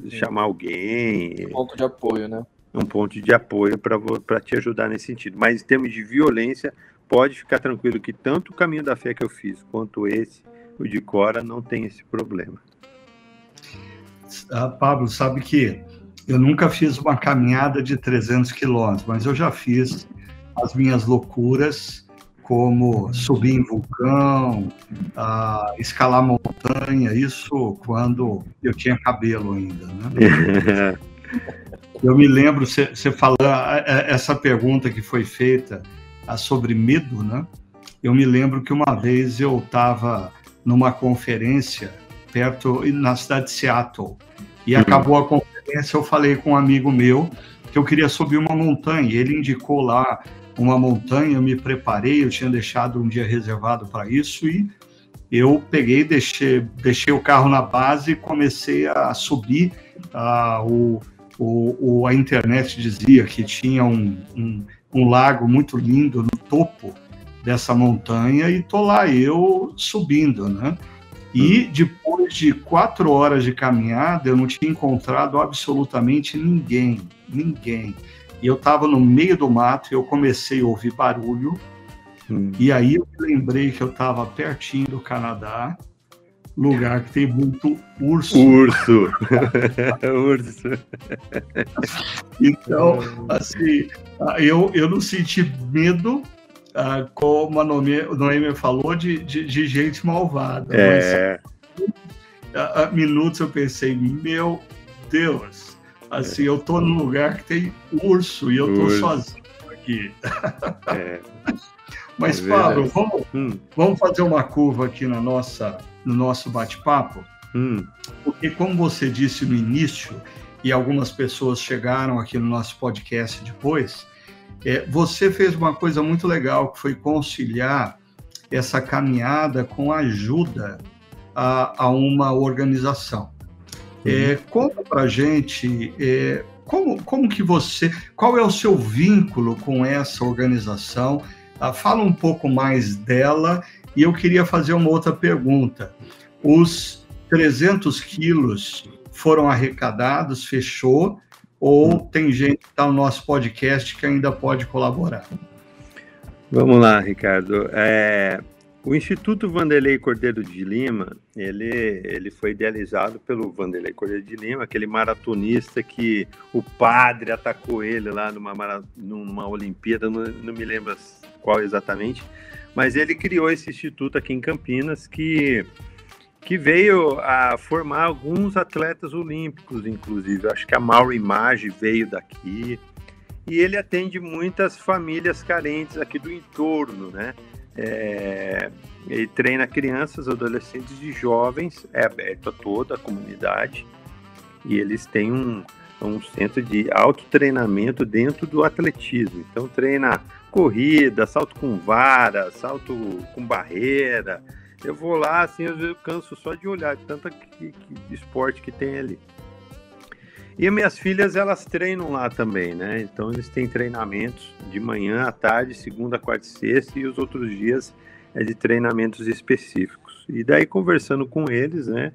chamar alguém. Um ponto de apoio, né? Um ponto de apoio para te ajudar nesse sentido. Mas em termos de violência, pode ficar tranquilo que tanto o caminho da fé que eu fiz quanto esse o de Cora não tem esse problema. Ah, Pablo, sabe que eu nunca fiz uma caminhada de 300 quilômetros, mas eu já fiz as minhas loucuras, como subir em vulcão, uh, escalar montanha, isso quando eu tinha cabelo ainda, né? eu me lembro, você falou essa pergunta que foi feita sobre medo, né? Eu me lembro que uma vez eu estava numa conferência perto na cidade de Seattle e uhum. acabou a conferência. Eu falei com um amigo meu que eu queria subir uma montanha. Ele indicou lá uma montanha, eu me preparei, eu tinha deixado um dia reservado para isso e eu peguei, deixei, deixei o carro na base e comecei a subir. Uh, o, o, o, a internet dizia que tinha um, um, um lago muito lindo no topo dessa montanha e tô lá eu subindo, né? E hum. depois de quatro horas de caminhada, eu não tinha encontrado absolutamente ninguém, ninguém. E eu estava no meio do mato e eu comecei a ouvir barulho. Hum. E aí eu lembrei que eu estava pertinho do Canadá, lugar que tem muito urso. Urso. urso. então, assim, eu, eu não senti medo ah, como a Noemi falou, de, de, de, gente malvada. É. Mas, minutos eu pensei, meu Deus, assim, é. eu tô num lugar que tem urso e eu tô urso. sozinho aqui. É. Mas, é Pablo, vamos, hum. vamos fazer uma curva aqui na nossa, no nosso bate-papo? Hum. Porque, como você disse no início, e algumas pessoas chegaram aqui no nosso podcast depois, é, você fez uma coisa muito legal, que foi conciliar essa caminhada com a ajuda a, a uma organização. É, uhum. conta para gente é, como, como que você, qual é o seu vínculo com essa organização? Ah, fala um pouco mais dela e eu queria fazer uma outra pergunta. Os 300 quilos foram arrecadados, fechou, ou tem gente que está no nosso podcast que ainda pode colaborar? Vamos lá, Ricardo. É, o Instituto Vanderlei Cordeiro de Lima, ele, ele foi idealizado pelo Vanderlei Cordeiro de Lima, aquele maratonista que o padre atacou ele lá numa, numa Olimpíada, não, não me lembro qual exatamente, mas ele criou esse instituto aqui em Campinas que que veio a formar alguns atletas olímpicos, inclusive. Acho que a Mauro Image veio daqui. E ele atende muitas famílias carentes aqui do entorno, né? É, ele treina crianças, adolescentes e jovens, é aberto a toda a comunidade. E eles têm um, um centro de autotreinamento dentro do atletismo. Então treina corrida, salto com vara, salto com barreira, eu vou lá, assim, eu canso só de olhar, de tanta que, que, esporte que tem ali. E minhas filhas, elas treinam lá também, né? Então, eles têm treinamentos de manhã à tarde, segunda, quarta e sexta, e os outros dias é de treinamentos específicos. E daí, conversando com eles, né?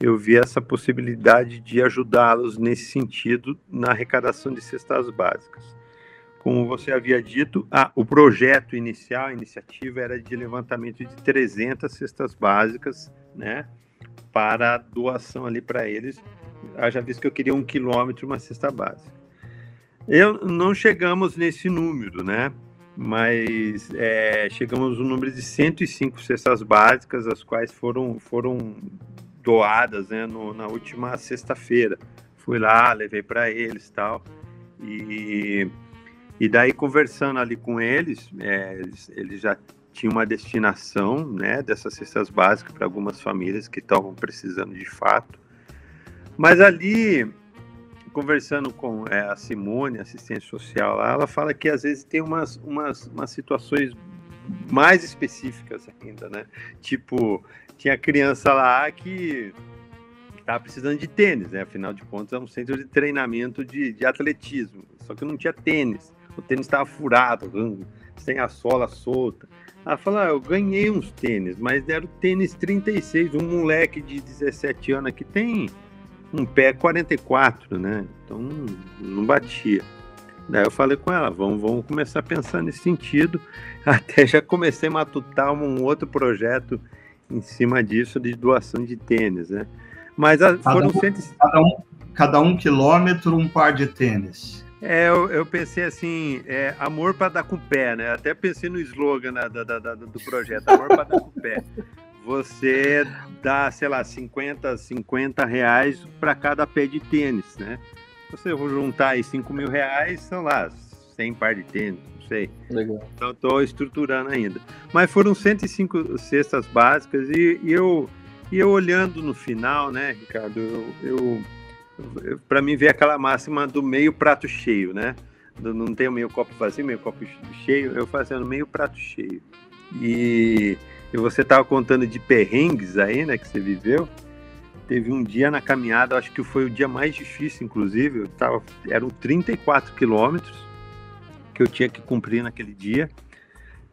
Eu vi essa possibilidade de ajudá-los nesse sentido na arrecadação de cestas básicas. Como você havia dito, o projeto inicial, a iniciativa era de levantamento de 300 cestas básicas, né, para doação ali para eles. Já visto que eu queria um quilômetro, uma cesta básica. Eu não chegamos nesse número, né? Mas é, chegamos no número de 105 cestas básicas, as quais foram, foram doadas né, no, na última sexta-feira. Fui lá, levei para eles tal. E e daí, conversando ali com eles, é, eles, eles, já tinham uma destinação né, dessas cestas básicas para algumas famílias que estavam precisando de fato. Mas ali, conversando com é, a Simone, assistente social lá, ela fala que às vezes tem umas, umas, umas situações mais específicas ainda, né? Tipo, tinha criança lá que estava precisando de tênis, né? Afinal de contas, é um centro de treinamento de, de atletismo, só que não tinha tênis o tênis estava furado, sem a sola solta. Ela falou: ah, eu ganhei uns tênis, mas deram tênis 36. Um moleque de 17 anos aqui tem um pé 44, né? Então não, batia. Daí eu falei com ela: vamos, vamos começar a pensar nesse sentido. Até já comecei a matutar um outro projeto em cima disso de doação de tênis, né? Mas a, cada foram um, cento... cada, um, cada um quilômetro, um par de tênis. É, eu, eu pensei assim, é, amor para dar com o pé, né? Até pensei no slogan né, da, da, da, do projeto, amor para dar com o pé. Você dá, sei lá, 50, 50 reais para cada pé de tênis, né? Se você juntar aí 5 mil reais, são lá, 100 par de tênis, não sei. Legal. Então estou estruturando ainda. Mas foram 105 cestas básicas e, e eu e eu olhando no final, né, Ricardo, eu, eu para mim ver aquela máxima do meio prato cheio, né? Não tem o meio copo vazio, meio copo cheio, eu fazendo meio prato cheio. E, e você estava contando de perrengues aí, né, que você viveu. Teve um dia na caminhada, acho que foi o dia mais difícil, inclusive. Eu tava, eram 34 quilômetros que eu tinha que cumprir naquele dia.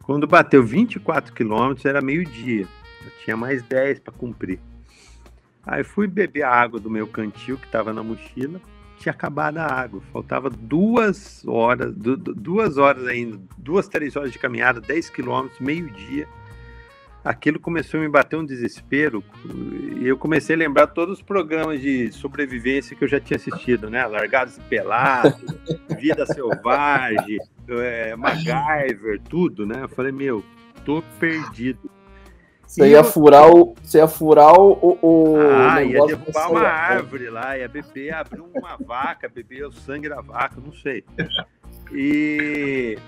Quando bateu 24 quilômetros, era meio-dia. Eu tinha mais 10 para cumprir. Aí fui beber a água do meu cantil que estava na mochila. Tinha acabado a água. Faltava duas horas, duas horas ainda, duas, três horas de caminhada, 10 quilômetros, meio-dia. Aquilo começou a me bater um desespero e eu comecei a lembrar todos os programas de sobrevivência que eu já tinha assistido, né? Largados e Pelados, Vida Selvagem, é, MacGyver, tudo, né? Eu falei, meu, tô perdido. Você ia, furar o, você ia furar o. o ah, ia derrubar uma árvore lá, ia beber, abrir uma vaca, beber o sangue da vaca, não sei. E,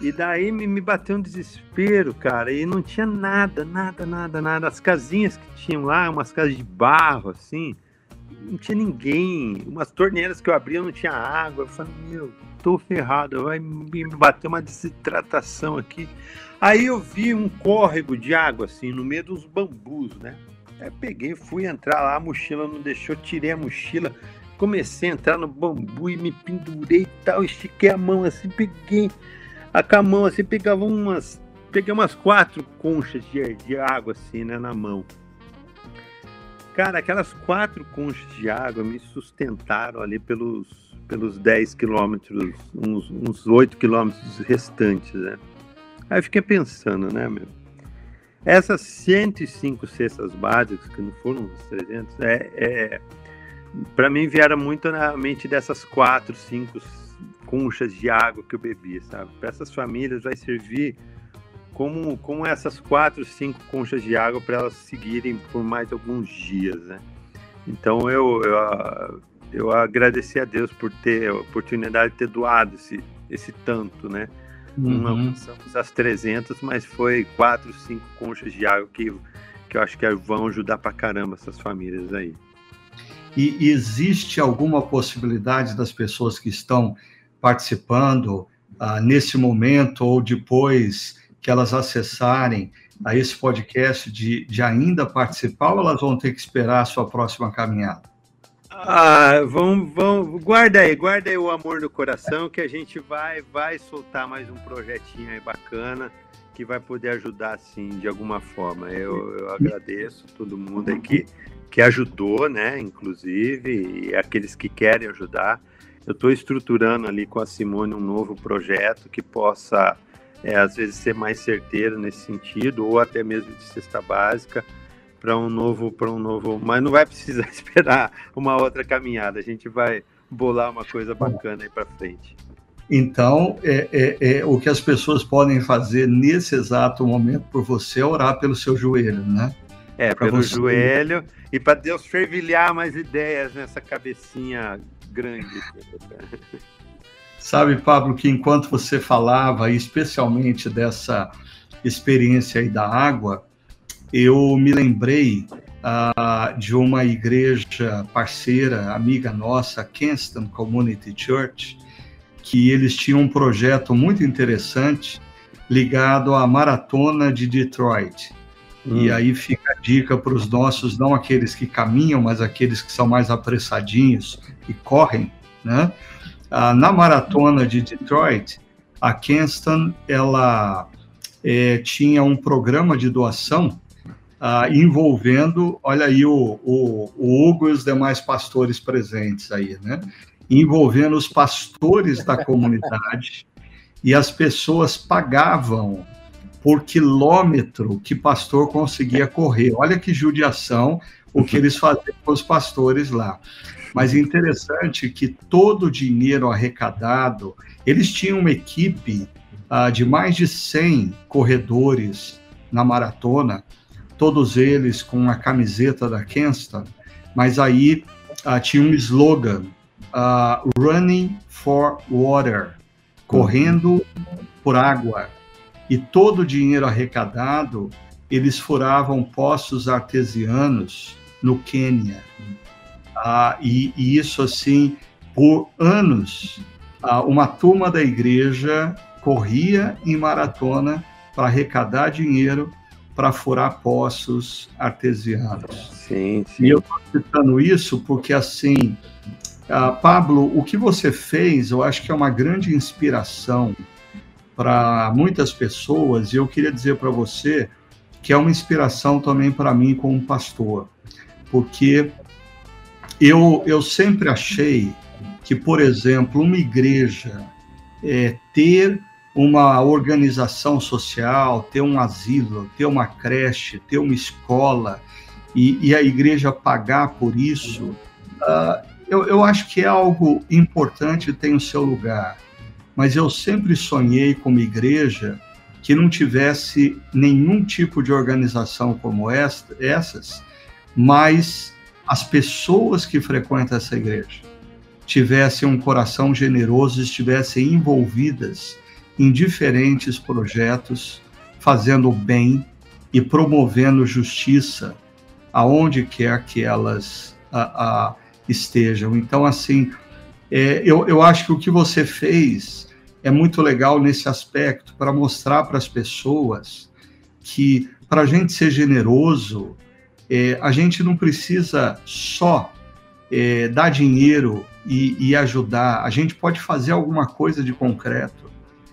e daí me, me bateu um desespero, cara, e não tinha nada, nada, nada, nada. As casinhas que tinham lá, umas casas de barro, assim, não tinha ninguém. Umas torneiras que eu abria não tinha água. Eu falei, meu, tô ferrado, vai me bater uma desidratação aqui. Aí eu vi um córrego de água, assim, no meio dos bambus, né? Aí peguei, fui entrar lá, a mochila não deixou, tirei a mochila, comecei a entrar no bambu e me pendurei e tal, estiquei a mão assim, peguei a mão assim, pegava umas, peguei umas quatro conchas de, de água assim, né, na mão. Cara, aquelas quatro conchas de água me sustentaram ali pelos, pelos 10 quilômetros, uns, uns 8 quilômetros restantes, né? Aí eu fiquei pensando, né, meu? Essas 105 cestas básicas, que não foram os 300, é, é para mim vieram muito na mente dessas quatro, cinco conchas de água que eu bebi, sabe? Para essas famílias vai servir como, como essas quatro, cinco conchas de água para elas seguirem por mais alguns dias, né? Então eu, eu, eu agradeci a Deus por ter a oportunidade de ter doado esse, esse tanto, né? Uhum. Não alcançamos as 300, mas foi 4, 5 conchas de água que, que eu acho que vão ajudar pra caramba essas famílias aí. E existe alguma possibilidade das pessoas que estão participando ah, nesse momento ou depois que elas acessarem a esse podcast de, de ainda participar ou elas vão ter que esperar a sua próxima caminhada? Ah, vamos, vamos, guarda aí, guarda aí o amor no coração que a gente vai, vai soltar mais um projetinho aí bacana que vai poder ajudar sim de alguma forma. Eu, eu agradeço todo mundo aqui que ajudou, né, inclusive, e aqueles que querem ajudar. Eu estou estruturando ali com a Simone um novo projeto que possa, é, às vezes, ser mais certeiro nesse sentido, ou até mesmo de cesta básica para um novo, para um novo, mas não vai precisar esperar uma outra caminhada. A gente vai bolar uma coisa bacana aí para frente. Então, é, é, é, o que as pessoas podem fazer nesse exato momento por você é orar pelo seu joelho, né? É, pra pelo você... joelho e para Deus fervilhar mais ideias nessa cabecinha grande. Sabe, Pablo, que enquanto você falava, especialmente dessa experiência aí da água, eu me lembrei uh, de uma igreja parceira, amiga nossa, Kenston Community Church, que eles tinham um projeto muito interessante ligado à maratona de Detroit. Hum. E aí fica a dica para os nossos, não aqueles que caminham, mas aqueles que são mais apressadinhos e correm, né? Ah, na maratona de Detroit, a Kenston ela é, tinha um programa de doação ah, envolvendo, olha aí o, o, o, Hugo e os demais pastores presentes aí, né? Envolvendo os pastores da comunidade e as pessoas pagavam por quilômetro que pastor conseguia correr. Olha que judiação o que eles faziam com os pastores lá. Mas interessante que todo o dinheiro arrecadado, eles tinham uma equipe uh, de mais de 100 corredores na maratona, todos eles com a camiseta da Kenston, mas aí uh, tinha um slogan, uh, Running for Water, correndo por água. E todo o dinheiro arrecadado, eles furavam poços artesianos no Quênia. Ah, e, e, isso, assim, por anos, ah, uma turma da igreja corria em maratona para arrecadar dinheiro para furar poços artesianos. Sim, sim. E eu estou citando isso porque, assim, ah, Pablo, o que você fez, eu acho que é uma grande inspiração para muitas pessoas, e eu queria dizer para você que é uma inspiração também para mim como pastor, porque eu, eu sempre achei que, por exemplo, uma igreja é, ter uma organização social, ter um asilo, ter uma creche, ter uma escola e, e a igreja pagar por isso, uh, eu, eu acho que é algo importante tem o seu lugar. Mas eu sempre sonhei como igreja que não tivesse nenhum tipo de organização como esta, essas, mas as pessoas que frequentam essa igreja tivessem um coração generoso, estivessem envolvidas em diferentes projetos, fazendo bem e promovendo justiça aonde quer que elas a, a, estejam. Então, assim, é, eu, eu acho que o que você fez é muito legal nesse aspecto, para mostrar para as pessoas que, para a gente ser generoso, é, a gente não precisa só é, dar dinheiro e, e, ajudar, a gente pode fazer alguma coisa de concreto.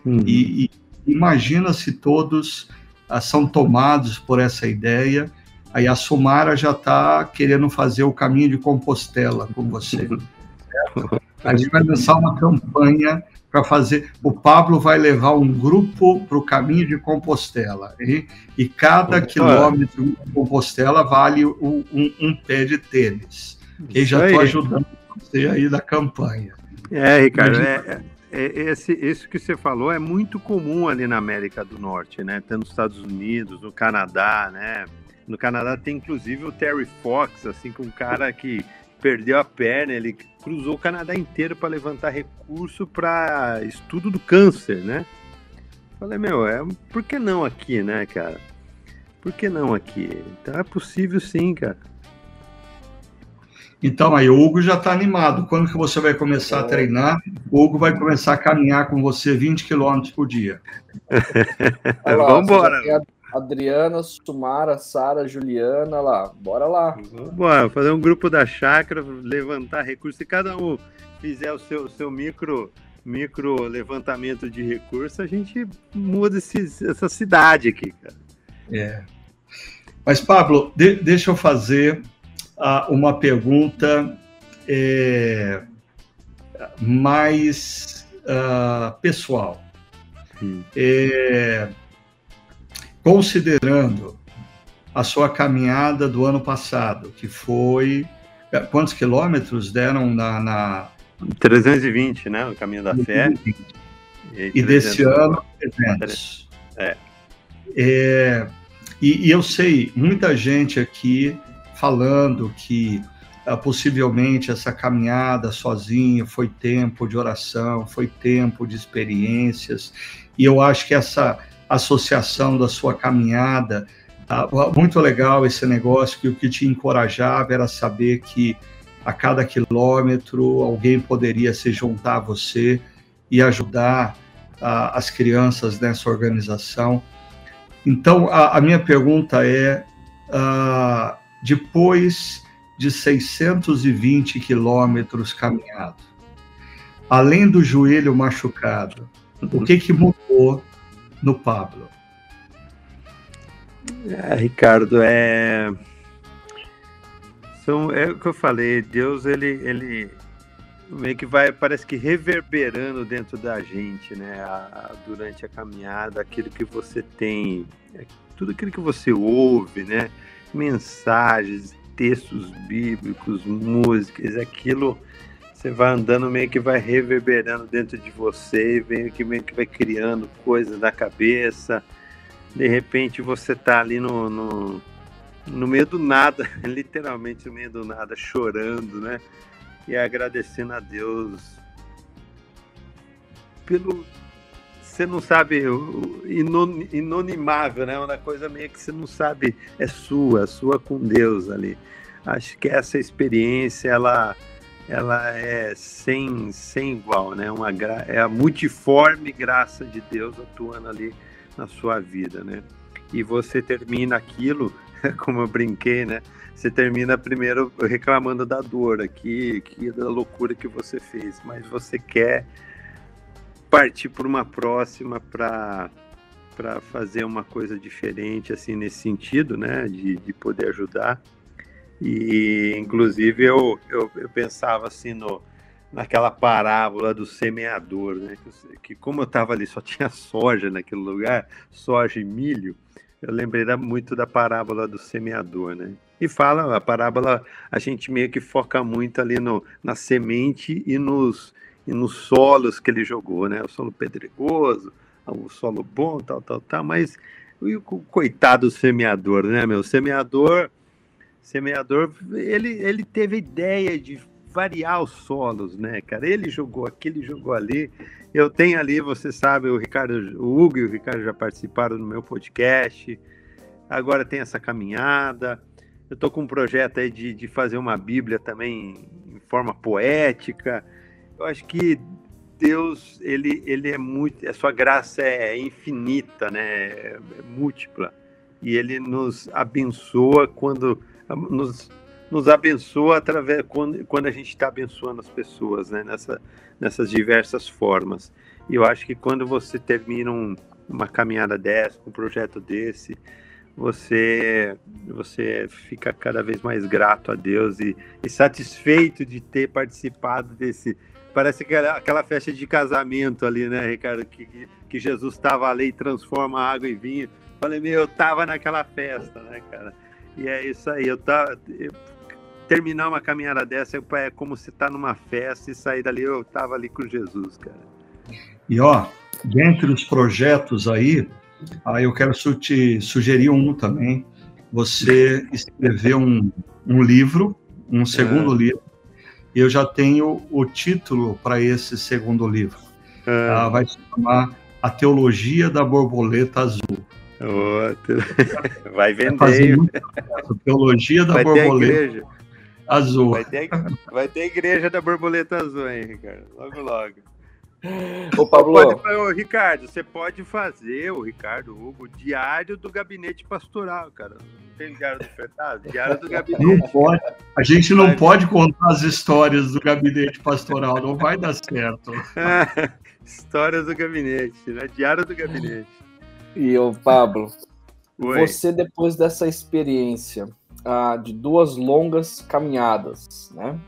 Uhum. E, e, imagina se todos ah, são tomados por essa ideia. Aí a Sumara já está querendo fazer o caminho de Compostela com você. Certo? A gente vai lançar uma campanha para fazer. O Pablo vai levar um grupo para o caminho de Compostela. E, e cada quilômetro de Compostela vale um, um, um pé de tênis. E já estou ajudando você aí da campanha. É, Ricardo, é, é, esse, isso que você falou é muito comum ali na América do Norte, né? Tanto nos Estados Unidos, no Canadá, né? No Canadá tem inclusive o Terry Fox, assim, com um cara que perdeu a perna, ele cruzou o Canadá inteiro para levantar recurso para estudo do câncer, né? Falei, meu, é, por que não aqui, né, cara? Por que não aqui? Então é possível sim, cara. Então aí, o Hugo já está animado. Quando que você vai começar a treinar? O Hugo vai começar a caminhar com você 20 quilômetros por dia. Vamos embora. Adriana, Sumara, Sara, Juliana, lá, bora lá. Bora, fazer um grupo da chácara, levantar recursos. Se cada um fizer o seu, seu micro, micro levantamento de recursos, a gente muda esse, essa cidade aqui, cara. É. Mas, Pablo, de, deixa eu fazer uh, uma pergunta é, mais uh, pessoal. Hum. É, considerando a sua caminhada do ano passado, que foi. Eh, quantos quilômetros deram na. na... 320, né? O caminho da fé. E, e desse ano, 300. É. é e, e, eu sei, muita gente aqui falando que uh, possivelmente essa caminhada sozinha foi tempo de oração, foi tempo de experiências, e eu acho que essa associação da sua caminhada. Tá? Muito legal esse negócio, que o que te encorajava era saber que a cada quilômetro alguém poderia se juntar a você e ajudar as crianças nessa organização. Então, a, a minha pergunta é: uh, depois de 620 quilômetros caminhados, além do joelho machucado, o que, que mudou no Pablo? É, Ricardo, é... É o que eu falei, Deus, ele, ele, meio que vai, parece que reverberando dentro da gente, né? A, a, durante a caminhada, aquilo que você tem, é, tudo aquilo que você ouve, né? Mensagens, textos bíblicos, músicas, aquilo você vai andando meio que vai reverberando dentro de você, meio que meio que vai criando coisas na cabeça. De repente você tá ali no, no, no meio do nada, literalmente no meio do nada, chorando, né? E agradecendo a Deus pelo você não sabe, inonimável, né? Uma coisa meio que você não sabe, é sua, sua com Deus ali. Acho que essa experiência, ela, ela é sem, sem igual, né? Uma, é a multiforme graça de Deus atuando ali na sua vida, né? E você termina aquilo, como eu brinquei, né? Você termina primeiro reclamando da dor aqui, que da loucura que você fez, mas você quer partir por uma próxima para para fazer uma coisa diferente assim nesse sentido, né, de, de poder ajudar. E inclusive eu, eu, eu pensava assim no naquela parábola do semeador, né? Que, que como eu estava ali só tinha soja naquele lugar, soja e milho, eu lembrei muito da parábola do semeador, né? E fala, a parábola, a gente meio que foca muito ali no, na semente e nos, e nos solos que ele jogou, né? O solo pedregoso, o solo bom, tal, tal, tal, mas o coitado do semeador, né, meu? Semeador, semeador, ele, ele teve ideia de variar os solos, né, cara? Ele jogou aqui, ele jogou ali. Eu tenho ali, você sabe, o Ricardo, o Hugo e o Ricardo já participaram do meu podcast. Agora tem essa caminhada. Eu estou com um projeto aí de, de fazer uma Bíblia também em forma poética. Eu acho que Deus, ele, ele é muito, a sua graça é infinita, né? É múltipla. E ele nos abençoa quando nos nos abençoa através quando, quando a gente está abençoando as pessoas, né? Nessa, nessas diversas formas. E eu acho que quando você termina um, uma caminhada dessa, um projeto desse, você você fica cada vez mais grato a Deus e, e satisfeito de ter participado desse. Parece que aquela festa de casamento ali, né, Ricardo? Que, que Jesus estava ali e transforma água em vinho. Falei, meu, eu tava naquela festa, né, cara? E é isso aí. Eu, tá, eu terminar uma caminhada dessa é como se tá numa festa e sair dali, eu tava ali com Jesus, cara. E ó, dentre os projetos aí, aí eu quero te sugerir um também. Você escreveu um, um livro, um segundo é. livro. E eu já tenho o título para esse segundo livro. É. Ah, vai se chamar A Teologia da Borboleta Azul. Oh, vai vender. Teologia da vai Borboleta azul. Vai ter, vai ter igreja da borboleta azul, hein, Ricardo? Logo, logo. Ô, Pablo. Pode, ô, Ricardo, você pode fazer, o Ricardo Hugo, o diário do gabinete pastoral, cara. Não tem diário do Fernando? Diário do gabinete. Não pode. A gente não vai. pode contar as histórias do gabinete pastoral, não vai dar certo. histórias do gabinete, né? Diário do gabinete. E o Pablo, Oi. você depois dessa experiência, ah, de duas longas caminhadas, né?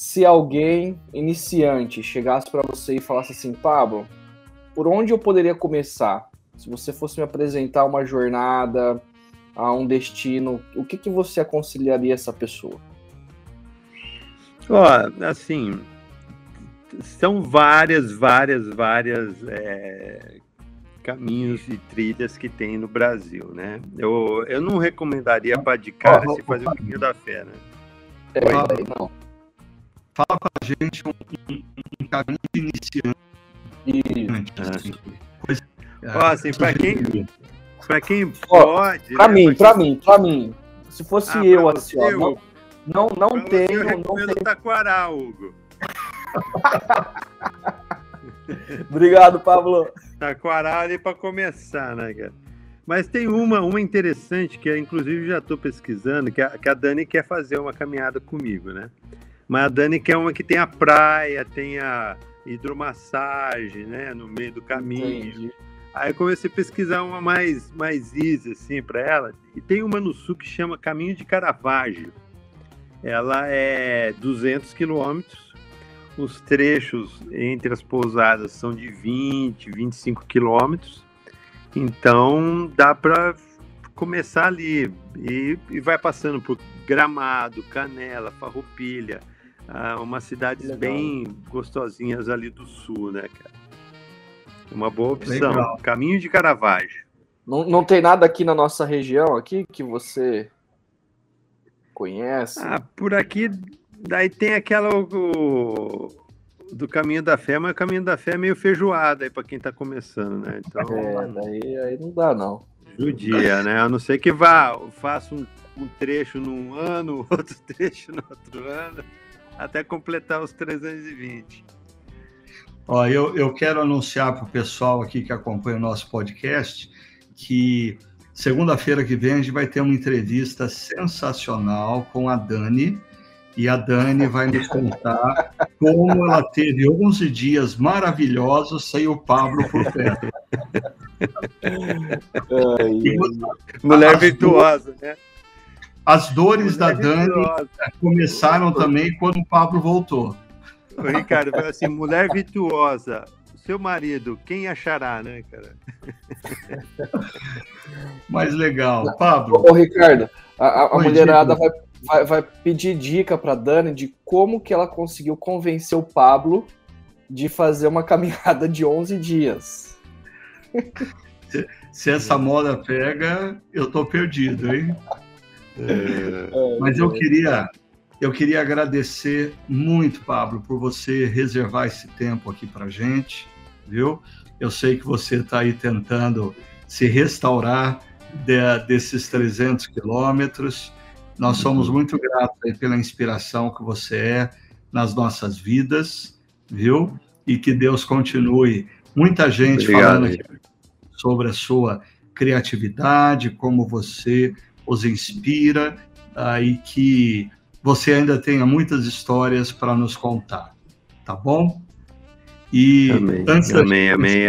Se alguém iniciante chegasse para você e falasse assim, Pablo, por onde eu poderia começar? Se você fosse me apresentar uma jornada a um destino, o que, que você aconselharia essa pessoa? Ó, assim, são várias, várias, várias é, caminhos e trilhas que tem no Brasil, né? Eu, eu não recomendaria para de cara oh, se fazer o caminho da fé, né? É, não. Fala com a gente um, um, um caminho de iniciante. Assim, pois, Ó, assim, para quem, para quem pode. Para né, mim, para mim, para mim. Se fosse ah, eu, assim, ó, não, não, não tenho. Eu não tenho. Taquará, Hugo. Obrigado, Pablo. Taquaral ali para começar, né, cara? Mas tem uma, uma interessante que, inclusive, já estou pesquisando, que a, que a Dani quer fazer uma caminhada comigo, né? Mas a Dani quer uma que tem a praia, tem a hidromassagem, né? No meio do caminho. Entendi. Aí eu comecei a pesquisar uma mais, mais easy, assim, para ela. E tem uma no sul que chama Caminho de Caravaggio. Ela é 200 quilômetros os trechos entre as pousadas são de 20, 25 quilômetros. Então dá para começar ali e, e, vai passando por Gramado, Canela, Farroupilha, uh, umas cidades Legal. bem gostosinhas ali do sul, né, cara? Uma boa opção. Legal. Caminho de Caravaggio. Não, não tem nada aqui na nossa região aqui que você conhece? Ah, por aqui daí tem aquela o, do caminho da fé, mas o caminho da fé é meio feijoada aí para quem está começando, né? Então, é, daí aí não dá não. Judia, né? A não ser que vá, faça um, um trecho num ano, outro trecho no outro ano, até completar os 320. Ó, eu, eu quero anunciar para o pessoal aqui que acompanha o nosso podcast que segunda-feira que vem a gente vai ter uma entrevista sensacional com a Dani, e a Dani vai nos contar como ela teve 11 dias maravilhosos sem o Pablo por perto. Mulher virtuosa, né? As dores da Dani começaram também quando o Pablo voltou. Ô, Ricardo, assim, mulher virtuosa, seu marido, quem achará, né, cara? Mais legal. Pablo. Ô, Ricardo, a, a mulherada vai vai, vai pedir dica para Dani de como que ela conseguiu convencer o Pablo de fazer uma caminhada de 11 dias. Se, se essa moda pega, eu tô perdido, hein? É, mas eu queria, eu queria agradecer muito, Pablo, por você reservar esse tempo aqui para gente, viu? Eu sei que você está aí tentando se restaurar de, desses 300 quilômetros nós somos muito gratos pela inspiração que você é nas nossas vidas, viu? E que Deus continue. Muita gente Obrigado, falando sobre a sua criatividade, como você os inspira uh, e que você ainda tenha muitas histórias para nos contar, tá bom? E amém, antes amém, amém.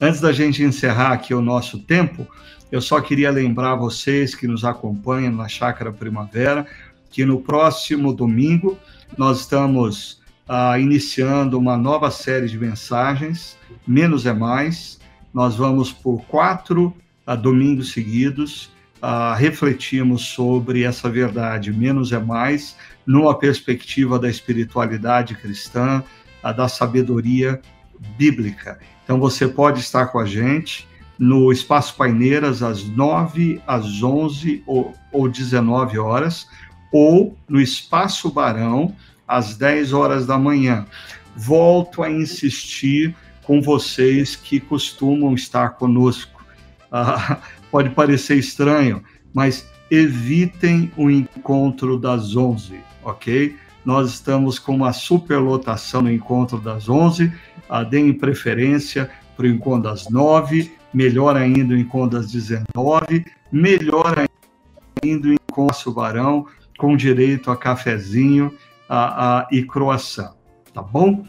Antes da gente encerrar aqui o nosso tempo, eu só queria lembrar vocês que nos acompanham na Chácara Primavera que no próximo domingo nós estamos ah, iniciando uma nova série de mensagens, Menos é Mais. Nós vamos por quatro domingos seguidos refletirmos sobre essa verdade, menos é mais, numa perspectiva da espiritualidade cristã, da sabedoria bíblica. Então você pode estar com a gente no Espaço Paineiras às 9, às 11 ou, ou 19 horas, ou no Espaço Barão às 10 horas da manhã. Volto a insistir com vocês que costumam estar conosco. Ah, pode parecer estranho, mas evitem o encontro das 11, ok? Nós estamos com uma superlotação no encontro das 11, ah, deem preferência para o encontro das 9 melhor ainda o encontro das 19, melhor ainda o encontro Barão, com direito a cafezinho a, a, e croação, tá bom?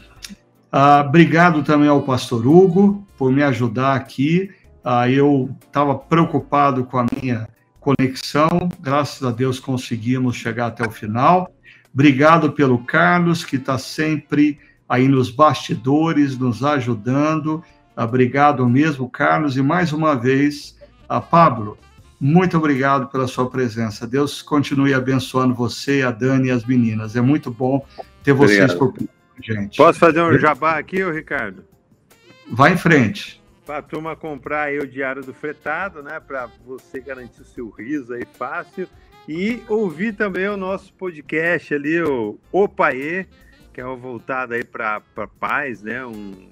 Ah, obrigado também ao pastor Hugo por me ajudar aqui. Ah, eu estava preocupado com a minha conexão, graças a Deus conseguimos chegar até o final. Obrigado pelo Carlos, que está sempre aí nos bastidores, nos ajudando Obrigado mesmo, Carlos, e mais uma vez, a Pablo, muito obrigado pela sua presença. Deus continue abençoando você, a Dani e as meninas. É muito bom ter vocês obrigado. por gente. Posso fazer um jabá aqui, ô Ricardo? Vai em frente. Para a turma comprar aí o Diário do Fretado, né? Para você garantir o seu riso aí fácil. E ouvir também o nosso podcast ali, o Opaê, que é voltado aí para pais, né? Um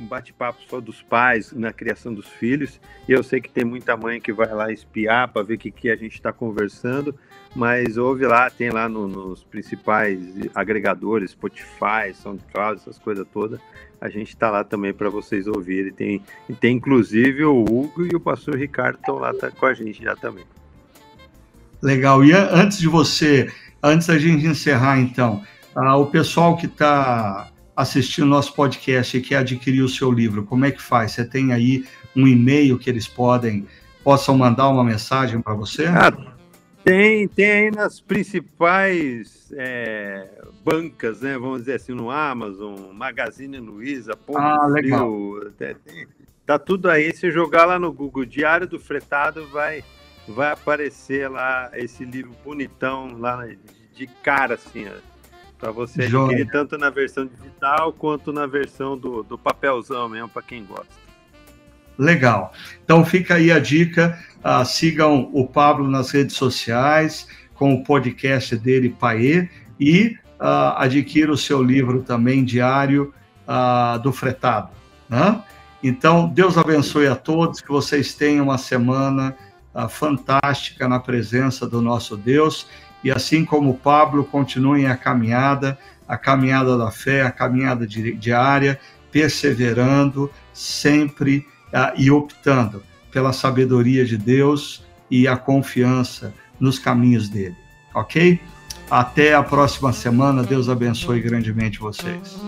um bate-papo só dos pais na criação dos filhos. E eu sei que tem muita mãe que vai lá espiar para ver o que, que a gente está conversando, mas ouve lá, tem lá no, nos principais agregadores, Spotify, SoundCloud, essas coisas todas. A gente está lá também para vocês ouvirem. Tem, tem inclusive o Hugo e o pastor Ricardo estão lá tá, com a gente já também. Legal. E antes de você, antes da gente encerrar, então, ah, o pessoal que está assistir o nosso podcast e quer adquirir o seu livro, como é que faz? Você tem aí um e-mail que eles podem possam mandar uma mensagem para você? Ah, Tem, tem nas principais é, bancas, né? Vamos dizer assim, no Amazon, Magazine Luiza, Ponto ah, legal. tá tudo aí. Se jogar lá no Google Diário do Fretado, vai, vai aparecer lá esse livro bonitão lá de cara, assim, para você adquirir tanto na versão digital quanto na versão do, do papelzão mesmo, para quem gosta. Legal. Então fica aí a dica. Uh, sigam o Pablo nas redes sociais, com o podcast dele, Paê, e uh, adquira o seu livro também, diário uh, do Fretado. Né? Então, Deus abençoe a todos, que vocês tenham uma semana fantástica na presença do nosso Deus, e assim como Pablo, continuem a caminhada, a caminhada da fé, a caminhada diária, perseverando, sempre uh, e optando pela sabedoria de Deus e a confiança nos caminhos dele. Ok? Até a próxima semana. Deus abençoe grandemente vocês.